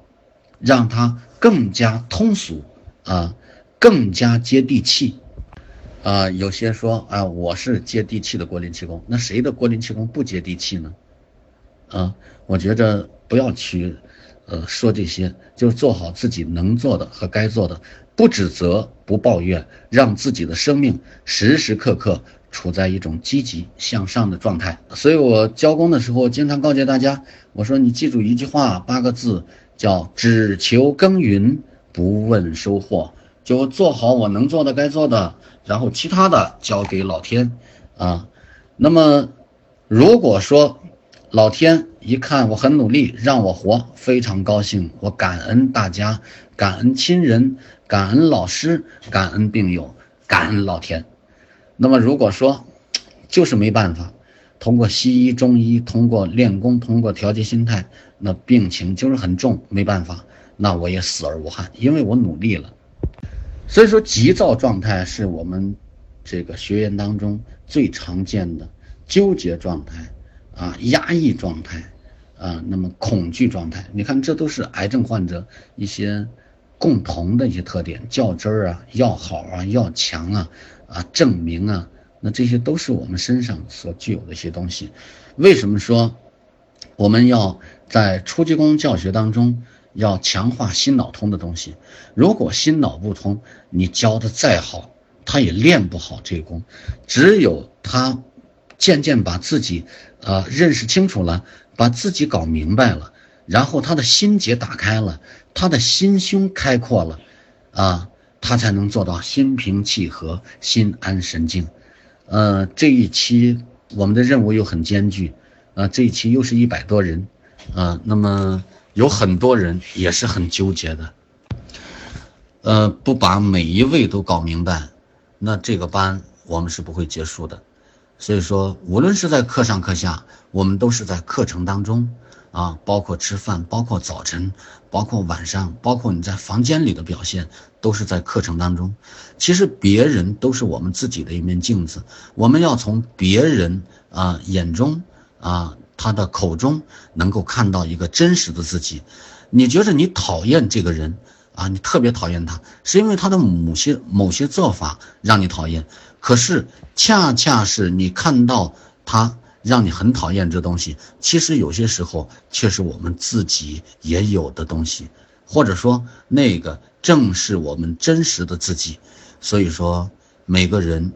让它更加通俗，啊，更加接地气，啊，有些说啊，我是接地气的郭林气功，那谁的郭林气功不接地气呢？啊，我觉着不要去，呃，说这些，就做好自己能做的和该做的，不指责，不抱怨，让自己的生命时时刻刻处在一种积极向上的状态。所以我教功的时候，经常告诫大家，我说你记住一句话，八个字。叫只求耕耘，不问收获，就做好我能做的、该做的，然后其他的交给老天啊。那么，如果说老天一看我很努力，让我活，非常高兴，我感恩大家，感恩亲人，感恩老师，感恩病友，感恩老天。那么，如果说就是没办法。通过西医、中医，通过练功，通过调节心态，那病情就是很重，没办法，那我也死而无憾，因为我努力了。所以说，急躁状态是我们这个学员当中最常见的纠结状态啊，压抑状态啊，那么恐惧状态，你看，这都是癌症患者一些共同的一些特点：较真儿啊，要好啊，要强啊，啊，证明啊。那这些都是我们身上所具有的一些东西。为什么说我们要在初级功教学当中要强化心脑通的东西？如果心脑不通，你教的再好，他也练不好这功。只有他渐渐把自己呃认识清楚了，把自己搞明白了，然后他的心结打开了，他的心胸开阔了，啊，他才能做到心平气和、心安神静。呃，这一期我们的任务又很艰巨，啊，这一期又是一百多人，啊，那么有很多人也是很纠结的，呃，不把每一位都搞明白，那这个班我们是不会结束的，所以说，无论是在课上课下，我们都是在课程当中。啊，包括吃饭，包括早晨，包括晚上，包括你在房间里的表现，都是在课程当中。其实别人都是我们自己的一面镜子，我们要从别人啊眼中啊他的口中能够看到一个真实的自己。你觉得你讨厌这个人啊，你特别讨厌他，是因为他的某些某些做法让你讨厌，可是恰恰是你看到他。让你很讨厌这东西，其实有些时候却是我们自己也有的东西，或者说那个正是我们真实的自己。所以说，每个人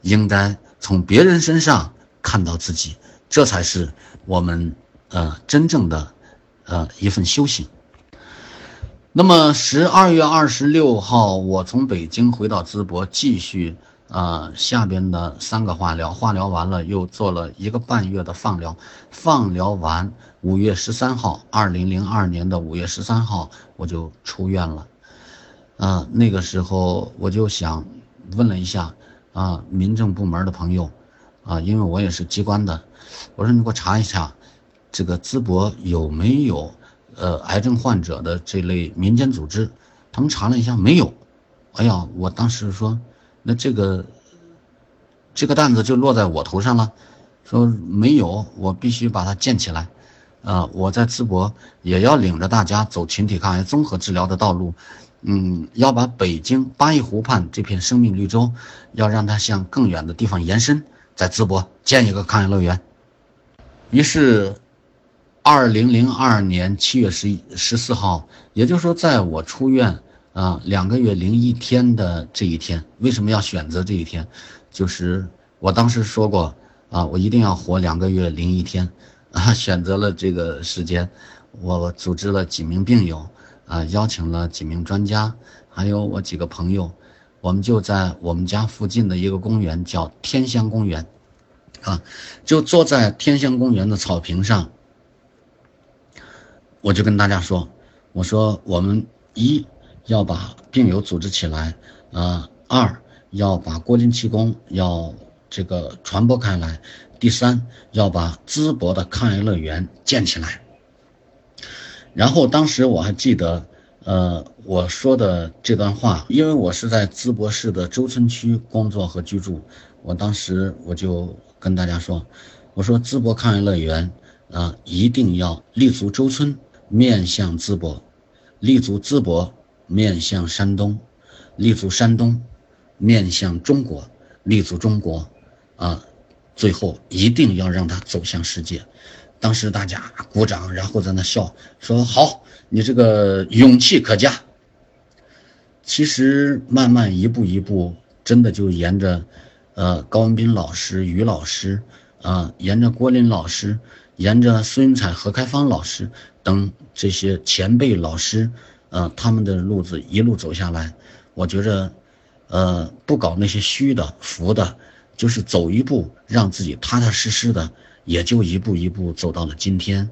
应该从别人身上看到自己，这才是我们呃真正的呃一份修行。那么十二月二十六号，我从北京回到淄博，继续。呃，下边的三个化疗，化疗完了又做了一个半月的放疗，放疗完五月十三号，二零零二年的五月十三号我就出院了。啊，那个时候我就想问了一下啊，民政部门的朋友，啊，因为我也是机关的，我说你给我查一下，这个淄博有没有呃癌症患者的这类民间组织？他们查了一下，没有。哎呀，我当时说。那这个这个担子就落在我头上了，说没有，我必须把它建起来，啊，我在淄博也要领着大家走群体抗癌综合治疗的道路，嗯，要把北京八一湖畔这片生命绿洲，要让它向更远的地方延伸，在淄博建一个抗癌乐园。于是，二零零二年七月十一十四号，也就是说，在我出院啊，两个月零一天的这一天，为什么要选择这一天？就是我当时说过啊，我一定要活两个月零一天，啊，选择了这个时间，我组织了几名病友，啊，邀请了几名专家，还有我几个朋友，我们就在我们家附近的一个公园，叫天香公园，啊，就坐在天香公园的草坪上，我就跟大家说，我说我们一。要把病友组织起来，呃，二要把郭林气功要这个传播开来，第三要把淄博的抗癌乐园建起来。然后当时我还记得，呃，我说的这段话，因为我是在淄博市的周村区工作和居住，我当时我就跟大家说，我说淄博抗癌乐园啊，一定要立足周村，面向淄博，立足淄博。面向山东，立足山东；面向中国，立足中国。啊，最后一定要让他走向世界。当时大家鼓掌，然后在那笑，说：“好，你这个勇气可嘉。”其实慢慢一步一步，真的就沿着，呃，高文斌老师、于老师，啊，沿着郭林老师，沿着孙彩、何开芳老师等这些前辈老师。呃，他们的路子一路走下来，我觉着，呃，不搞那些虚的、浮的，就是走一步，让自己踏踏实实的，也就一步一步走到了今天。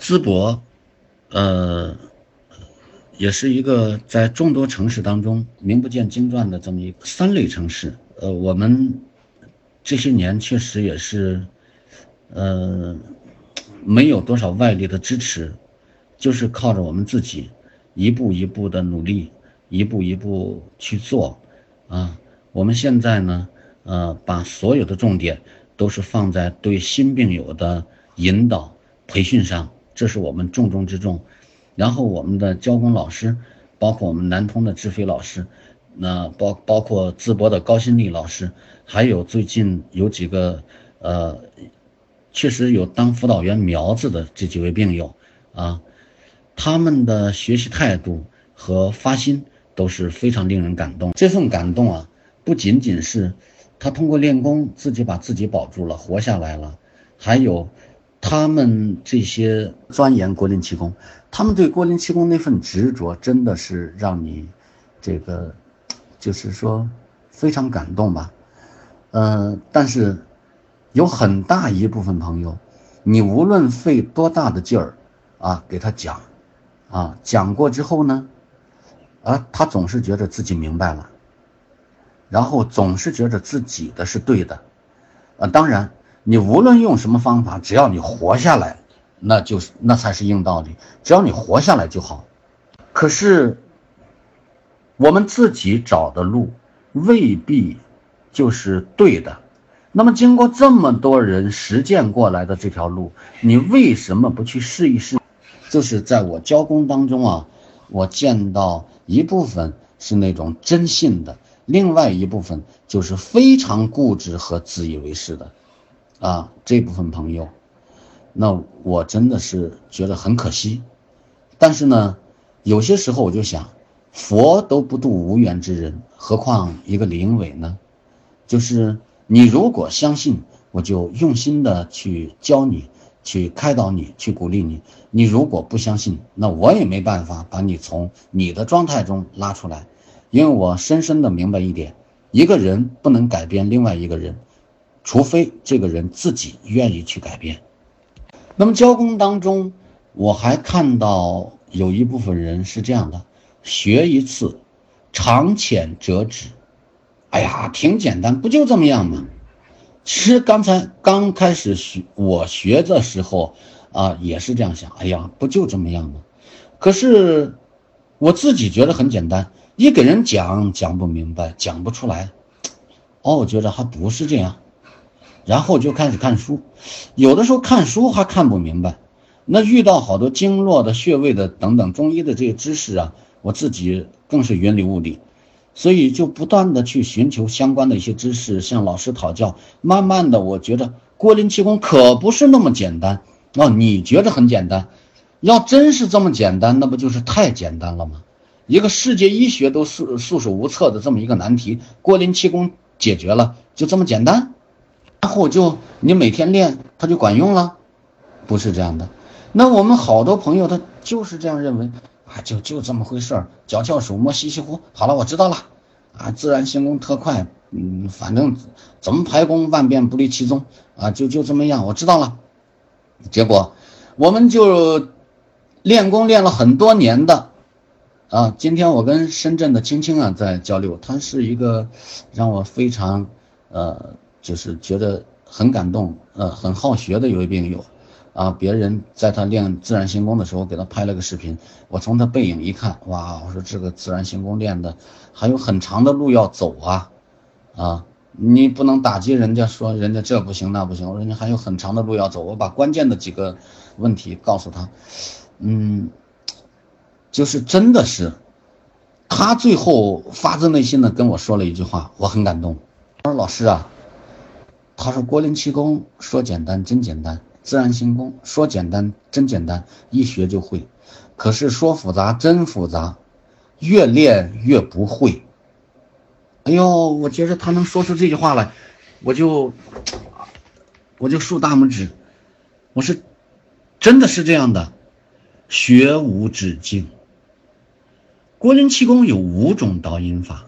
淄博，呃，也是一个在众多城市当中名不见经传的这么一个三类城市。呃，我们这些年确实也是，呃，没有多少外力的支持，就是靠着我们自己。一步一步的努力，一步一步去做，啊，我们现在呢，呃，把所有的重点都是放在对新病友的引导培训上，这是我们重中之重。然后我们的教工老师，包括我们南通的志飞老师，那包包括淄博的高新丽老师，还有最近有几个呃，确实有当辅导员苗子的这几位病友，啊。他们的学习态度和发心都是非常令人感动。这份感动啊，不仅仅是他通过练功自己把自己保住了、活下来了，还有他们这些钻研郭林气功，他们对郭林气功那份执着，真的是让你这个就是说非常感动吧。呃，但是有很大一部分朋友，你无论费多大的劲儿啊，给他讲。啊，讲过之后呢，啊，他总是觉得自己明白了，然后总是觉得自己的是对的，啊，当然，你无论用什么方法，只要你活下来，那就是那才是硬道理，只要你活下来就好。可是，我们自己找的路未必就是对的，那么经过这么多人实践过来的这条路，你为什么不去试一试？就是在我教工当中啊，我见到一部分是那种真信的，另外一部分就是非常固执和自以为是的，啊，这部分朋友，那我真的是觉得很可惜。但是呢，有些时候我就想，佛都不渡无缘之人，何况一个灵伟呢？就是你如果相信，我就用心的去教你。去开导你，去鼓励你。你如果不相信，那我也没办法把你从你的状态中拉出来，因为我深深的明白一点：一个人不能改变另外一个人，除非这个人自己愿意去改变。那么交工当中，我还看到有一部分人是这样的：学一次，长浅折止。哎呀，挺简单，不就这么样吗？其实刚才刚开始学我学的时候，啊，也是这样想。哎呀，不就这么样吗？可是我自己觉得很简单，一给人讲讲不明白，讲不出来。哦，我觉得还不是这样，然后就开始看书，有的时候看书还看不明白。那遇到好多经络的、穴位的等等中医的这些知识啊，我自己更是云里雾里。所以就不断的去寻求相关的一些知识，向老师讨教。慢慢的，我觉得郭林气功可不是那么简单哦。你觉得很简单，要真是这么简单，那不就是太简单了吗？一个世界医学都束束手无策的这么一个难题，郭林气功解决了，就这么简单，然后就你每天练它就管用了，不是这样的。那我们好多朋友他就是这样认为啊，就就这么回事儿，脚翘手摸稀稀乎，好了，我知道了，啊，自然行功特快，嗯，反正怎么排功万变不离其宗啊，就就这么样，我知道了。结果我们就练功练了很多年的。啊，今天我跟深圳的青青啊在交流，他是一个让我非常，呃，就是觉得很感动，呃，很好学的一位病友，啊，别人在他练自然行功的时候给他拍了个视频，我从他背影一看，哇，我说这个自然行功练的还有很长的路要走啊，啊，你不能打击人家说人家这不行那不行，人家还有很长的路要走，我把关键的几个问题告诉他，嗯。就是真的是，他最后发自内心的跟我说了一句话，我很感动。他说：“老师啊，他说郭林气功说简单真简单，自然行功说简单真简单，一学就会。可是说复杂真复杂，越练越不会。”哎呦，我觉得他能说出这句话来，我就我就竖大拇指。我是真的是这样的，学无止境。郭林气功有五种导引法，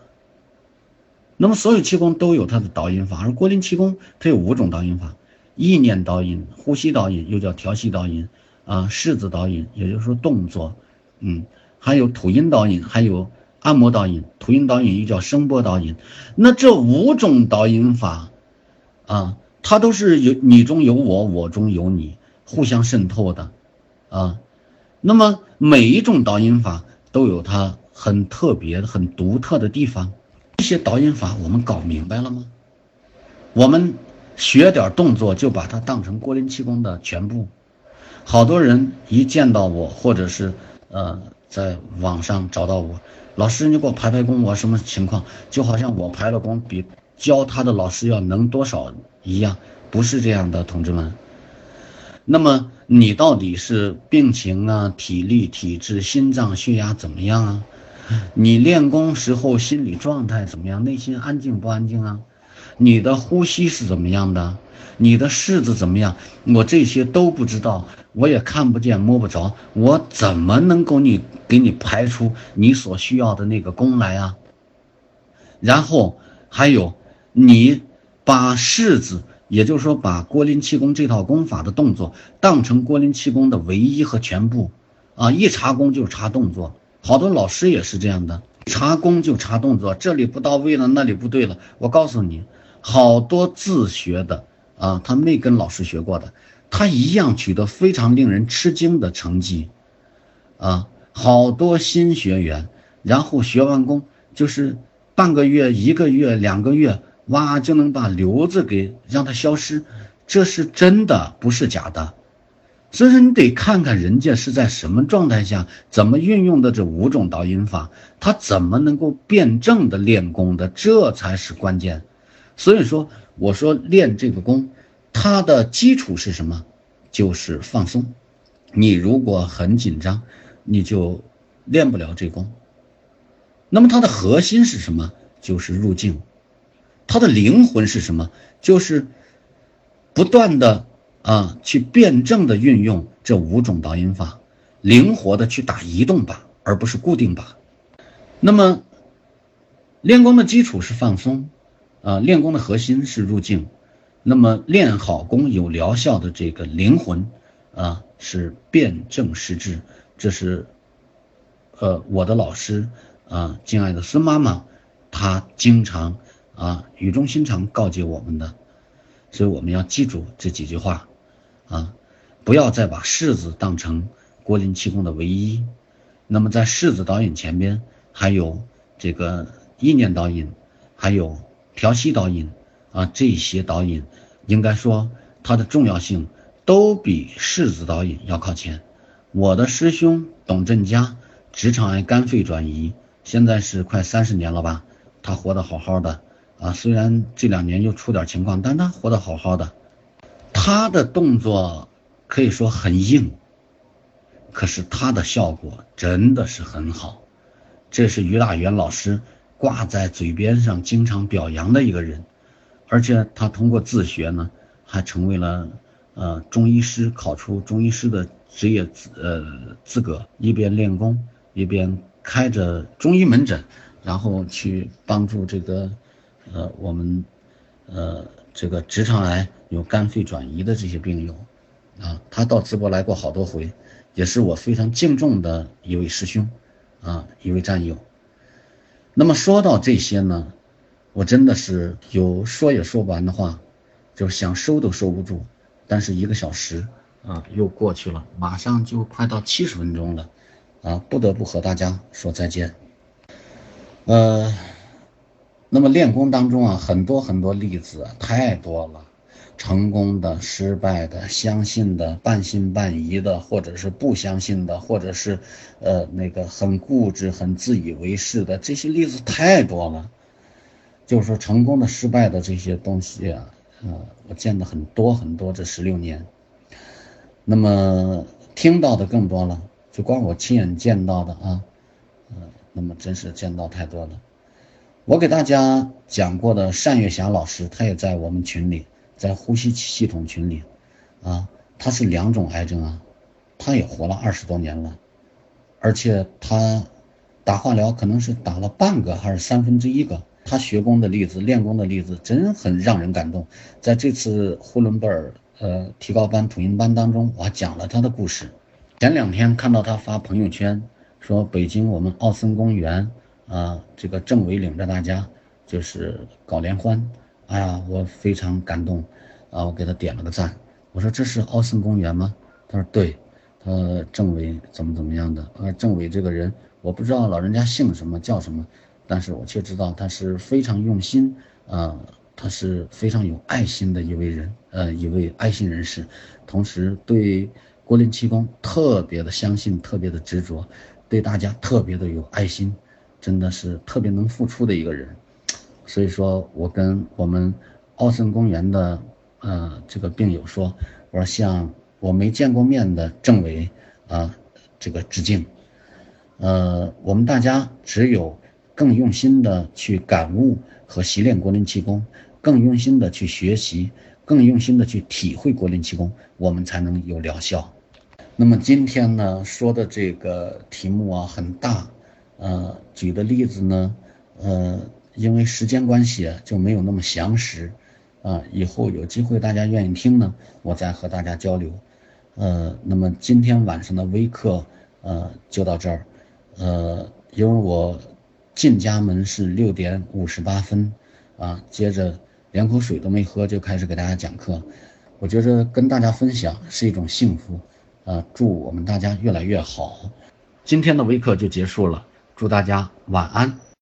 那么所有气功都有它的导引法，而郭林气功它有五种导引法：意念导引、呼吸导引，又叫调息导引，啊，式子导引，也就是说动作，嗯，还有吐音导引，还有按摩导引。吐音导引又叫声波导引。那这五种导引法，啊，它都是有你中有我，我中有你，互相渗透的，啊，那么每一种导引法都有它。很特别、很独特的地方，这些导引法我们搞明白了吗？我们学点动作就把它当成郭林气功的全部。好多人一见到我，或者是呃在网上找到我，老师你给我排排功，我什么情况？就好像我排了功比教他的老师要能多少一样，不是这样的，同志们。那么你到底是病情啊、体力、体质、心脏、血压怎么样啊？你练功时候心理状态怎么样？内心安静不安静啊？你的呼吸是怎么样的？你的式子怎么样？我这些都不知道，我也看不见摸不着，我怎么能够你给你排出你所需要的那个功来啊？然后还有，你把式子，也就是说把郭林气功这套功法的动作当成郭林气功的唯一和全部，啊，一查功就查动作。好多老师也是这样的，查功就查动作，这里不到位了，那里不对了。我告诉你，好多自学的啊，他没跟老师学过的，他一样取得非常令人吃惊的成绩，啊，好多新学员，然后学完功就是半个月、一个月、两个月，哇，就能把瘤子给让它消失，这是真的，不是假的。所以说，你得看看人家是在什么状态下，怎么运用的这五种导引法，他怎么能够辩证的练功的，这才是关键。所以说，我说练这个功，它的基础是什么？就是放松。你如果很紧张，你就练不了这功。那么它的核心是什么？就是入境。它的灵魂是什么？就是不断的。啊，去辩证的运用这五种导引法，灵活的去打移动靶，而不是固定靶。那么，练功的基础是放松，啊，练功的核心是入境。那么，练好功有疗效的这个灵魂，啊，是辩证施治。这是，呃，我的老师啊，敬爱的孙妈妈，她经常啊语重心长告诫我们的，所以我们要记住这几句话。啊，不要再把式子当成郭林气功的唯一。那么在式子导引前边，还有这个意念导引，还有调息导引啊，这些导引应该说它的重要性都比式子导引要靠前。我的师兄董振佳，直肠癌肝肺转移，现在是快三十年了吧，他活得好好的啊，虽然这两年又出点情况，但他活得好好的。他的动作可以说很硬，可是他的效果真的是很好。这是于大元老师挂在嘴边上经常表扬的一个人，而且他通过自学呢，还成为了呃中医师，考出中医师的职业资呃资格，一边练功一边开着中医门诊，然后去帮助这个呃我们呃这个直肠癌有肝肺转移的这些病友啊，他到淄博来过好多回，也是我非常敬重的一位师兄。啊，一位战友。那么说到这些呢，我真的是有说也说不完的话，就是想收都收不住。但是一个小时啊，又过去了，马上就快到七十分钟了，啊，不得不和大家说再见。呃，那么练功当中啊，很多很多例子太多了。成功的、失败的、相信的、半信半疑的，或者是不相信的，或者是，呃，那个很固执、很自以为是的，这些例子太多了。就是说，成功的、失败的这些东西啊，呃，我见的很多很多。这十六年，那么听到的更多了，就光我亲眼见到的啊，呃，那么真是见到太多了。我给大家讲过的单月霞老师，他也在我们群里。在呼吸系统群里，啊，他是两种癌症啊，他也活了二十多年了，而且他打化疗可能是打了半个还是三分之一个。他学功的例子、练功的例子，真很让人感动。在这次呼伦贝尔呃提高班土音班当中，我还讲了他的故事。前两天看到他发朋友圈说，北京我们奥森公园啊，这个政委领着大家就是搞联欢。哎呀，我非常感动，啊，我给他点了个赞。我说这是奥森公园吗？他说对，他说政委怎么怎么样的。呃，政委这个人，我不知道老人家姓什么叫什么，但是我却知道他是非常用心，啊，他是非常有爱心的一位人，呃，一位爱心人士，同时对国林气功特别的相信，特别的执着，对大家特别的有爱心，真的是特别能付出的一个人。所以说我跟我们奥森公园的呃这个病友说，我说向我没见过面的政委啊这个致敬。呃，我们大家只有更用心的去感悟和习练国林气功，更用心的去学习，更用心的去体会国林气功，我们才能有疗效。那么今天呢说的这个题目啊很大，呃，举的例子呢，呃。因为时间关系，就没有那么详实，啊，以后有机会大家愿意听呢，我再和大家交流。呃，那么今天晚上的微课，呃，就到这儿。呃，因为我进家门是六点五十八分，啊，接着连口水都没喝就开始给大家讲课，我觉着跟大家分享是一种幸福，啊，祝我们大家越来越好。今天的微课就结束了，祝大家晚安。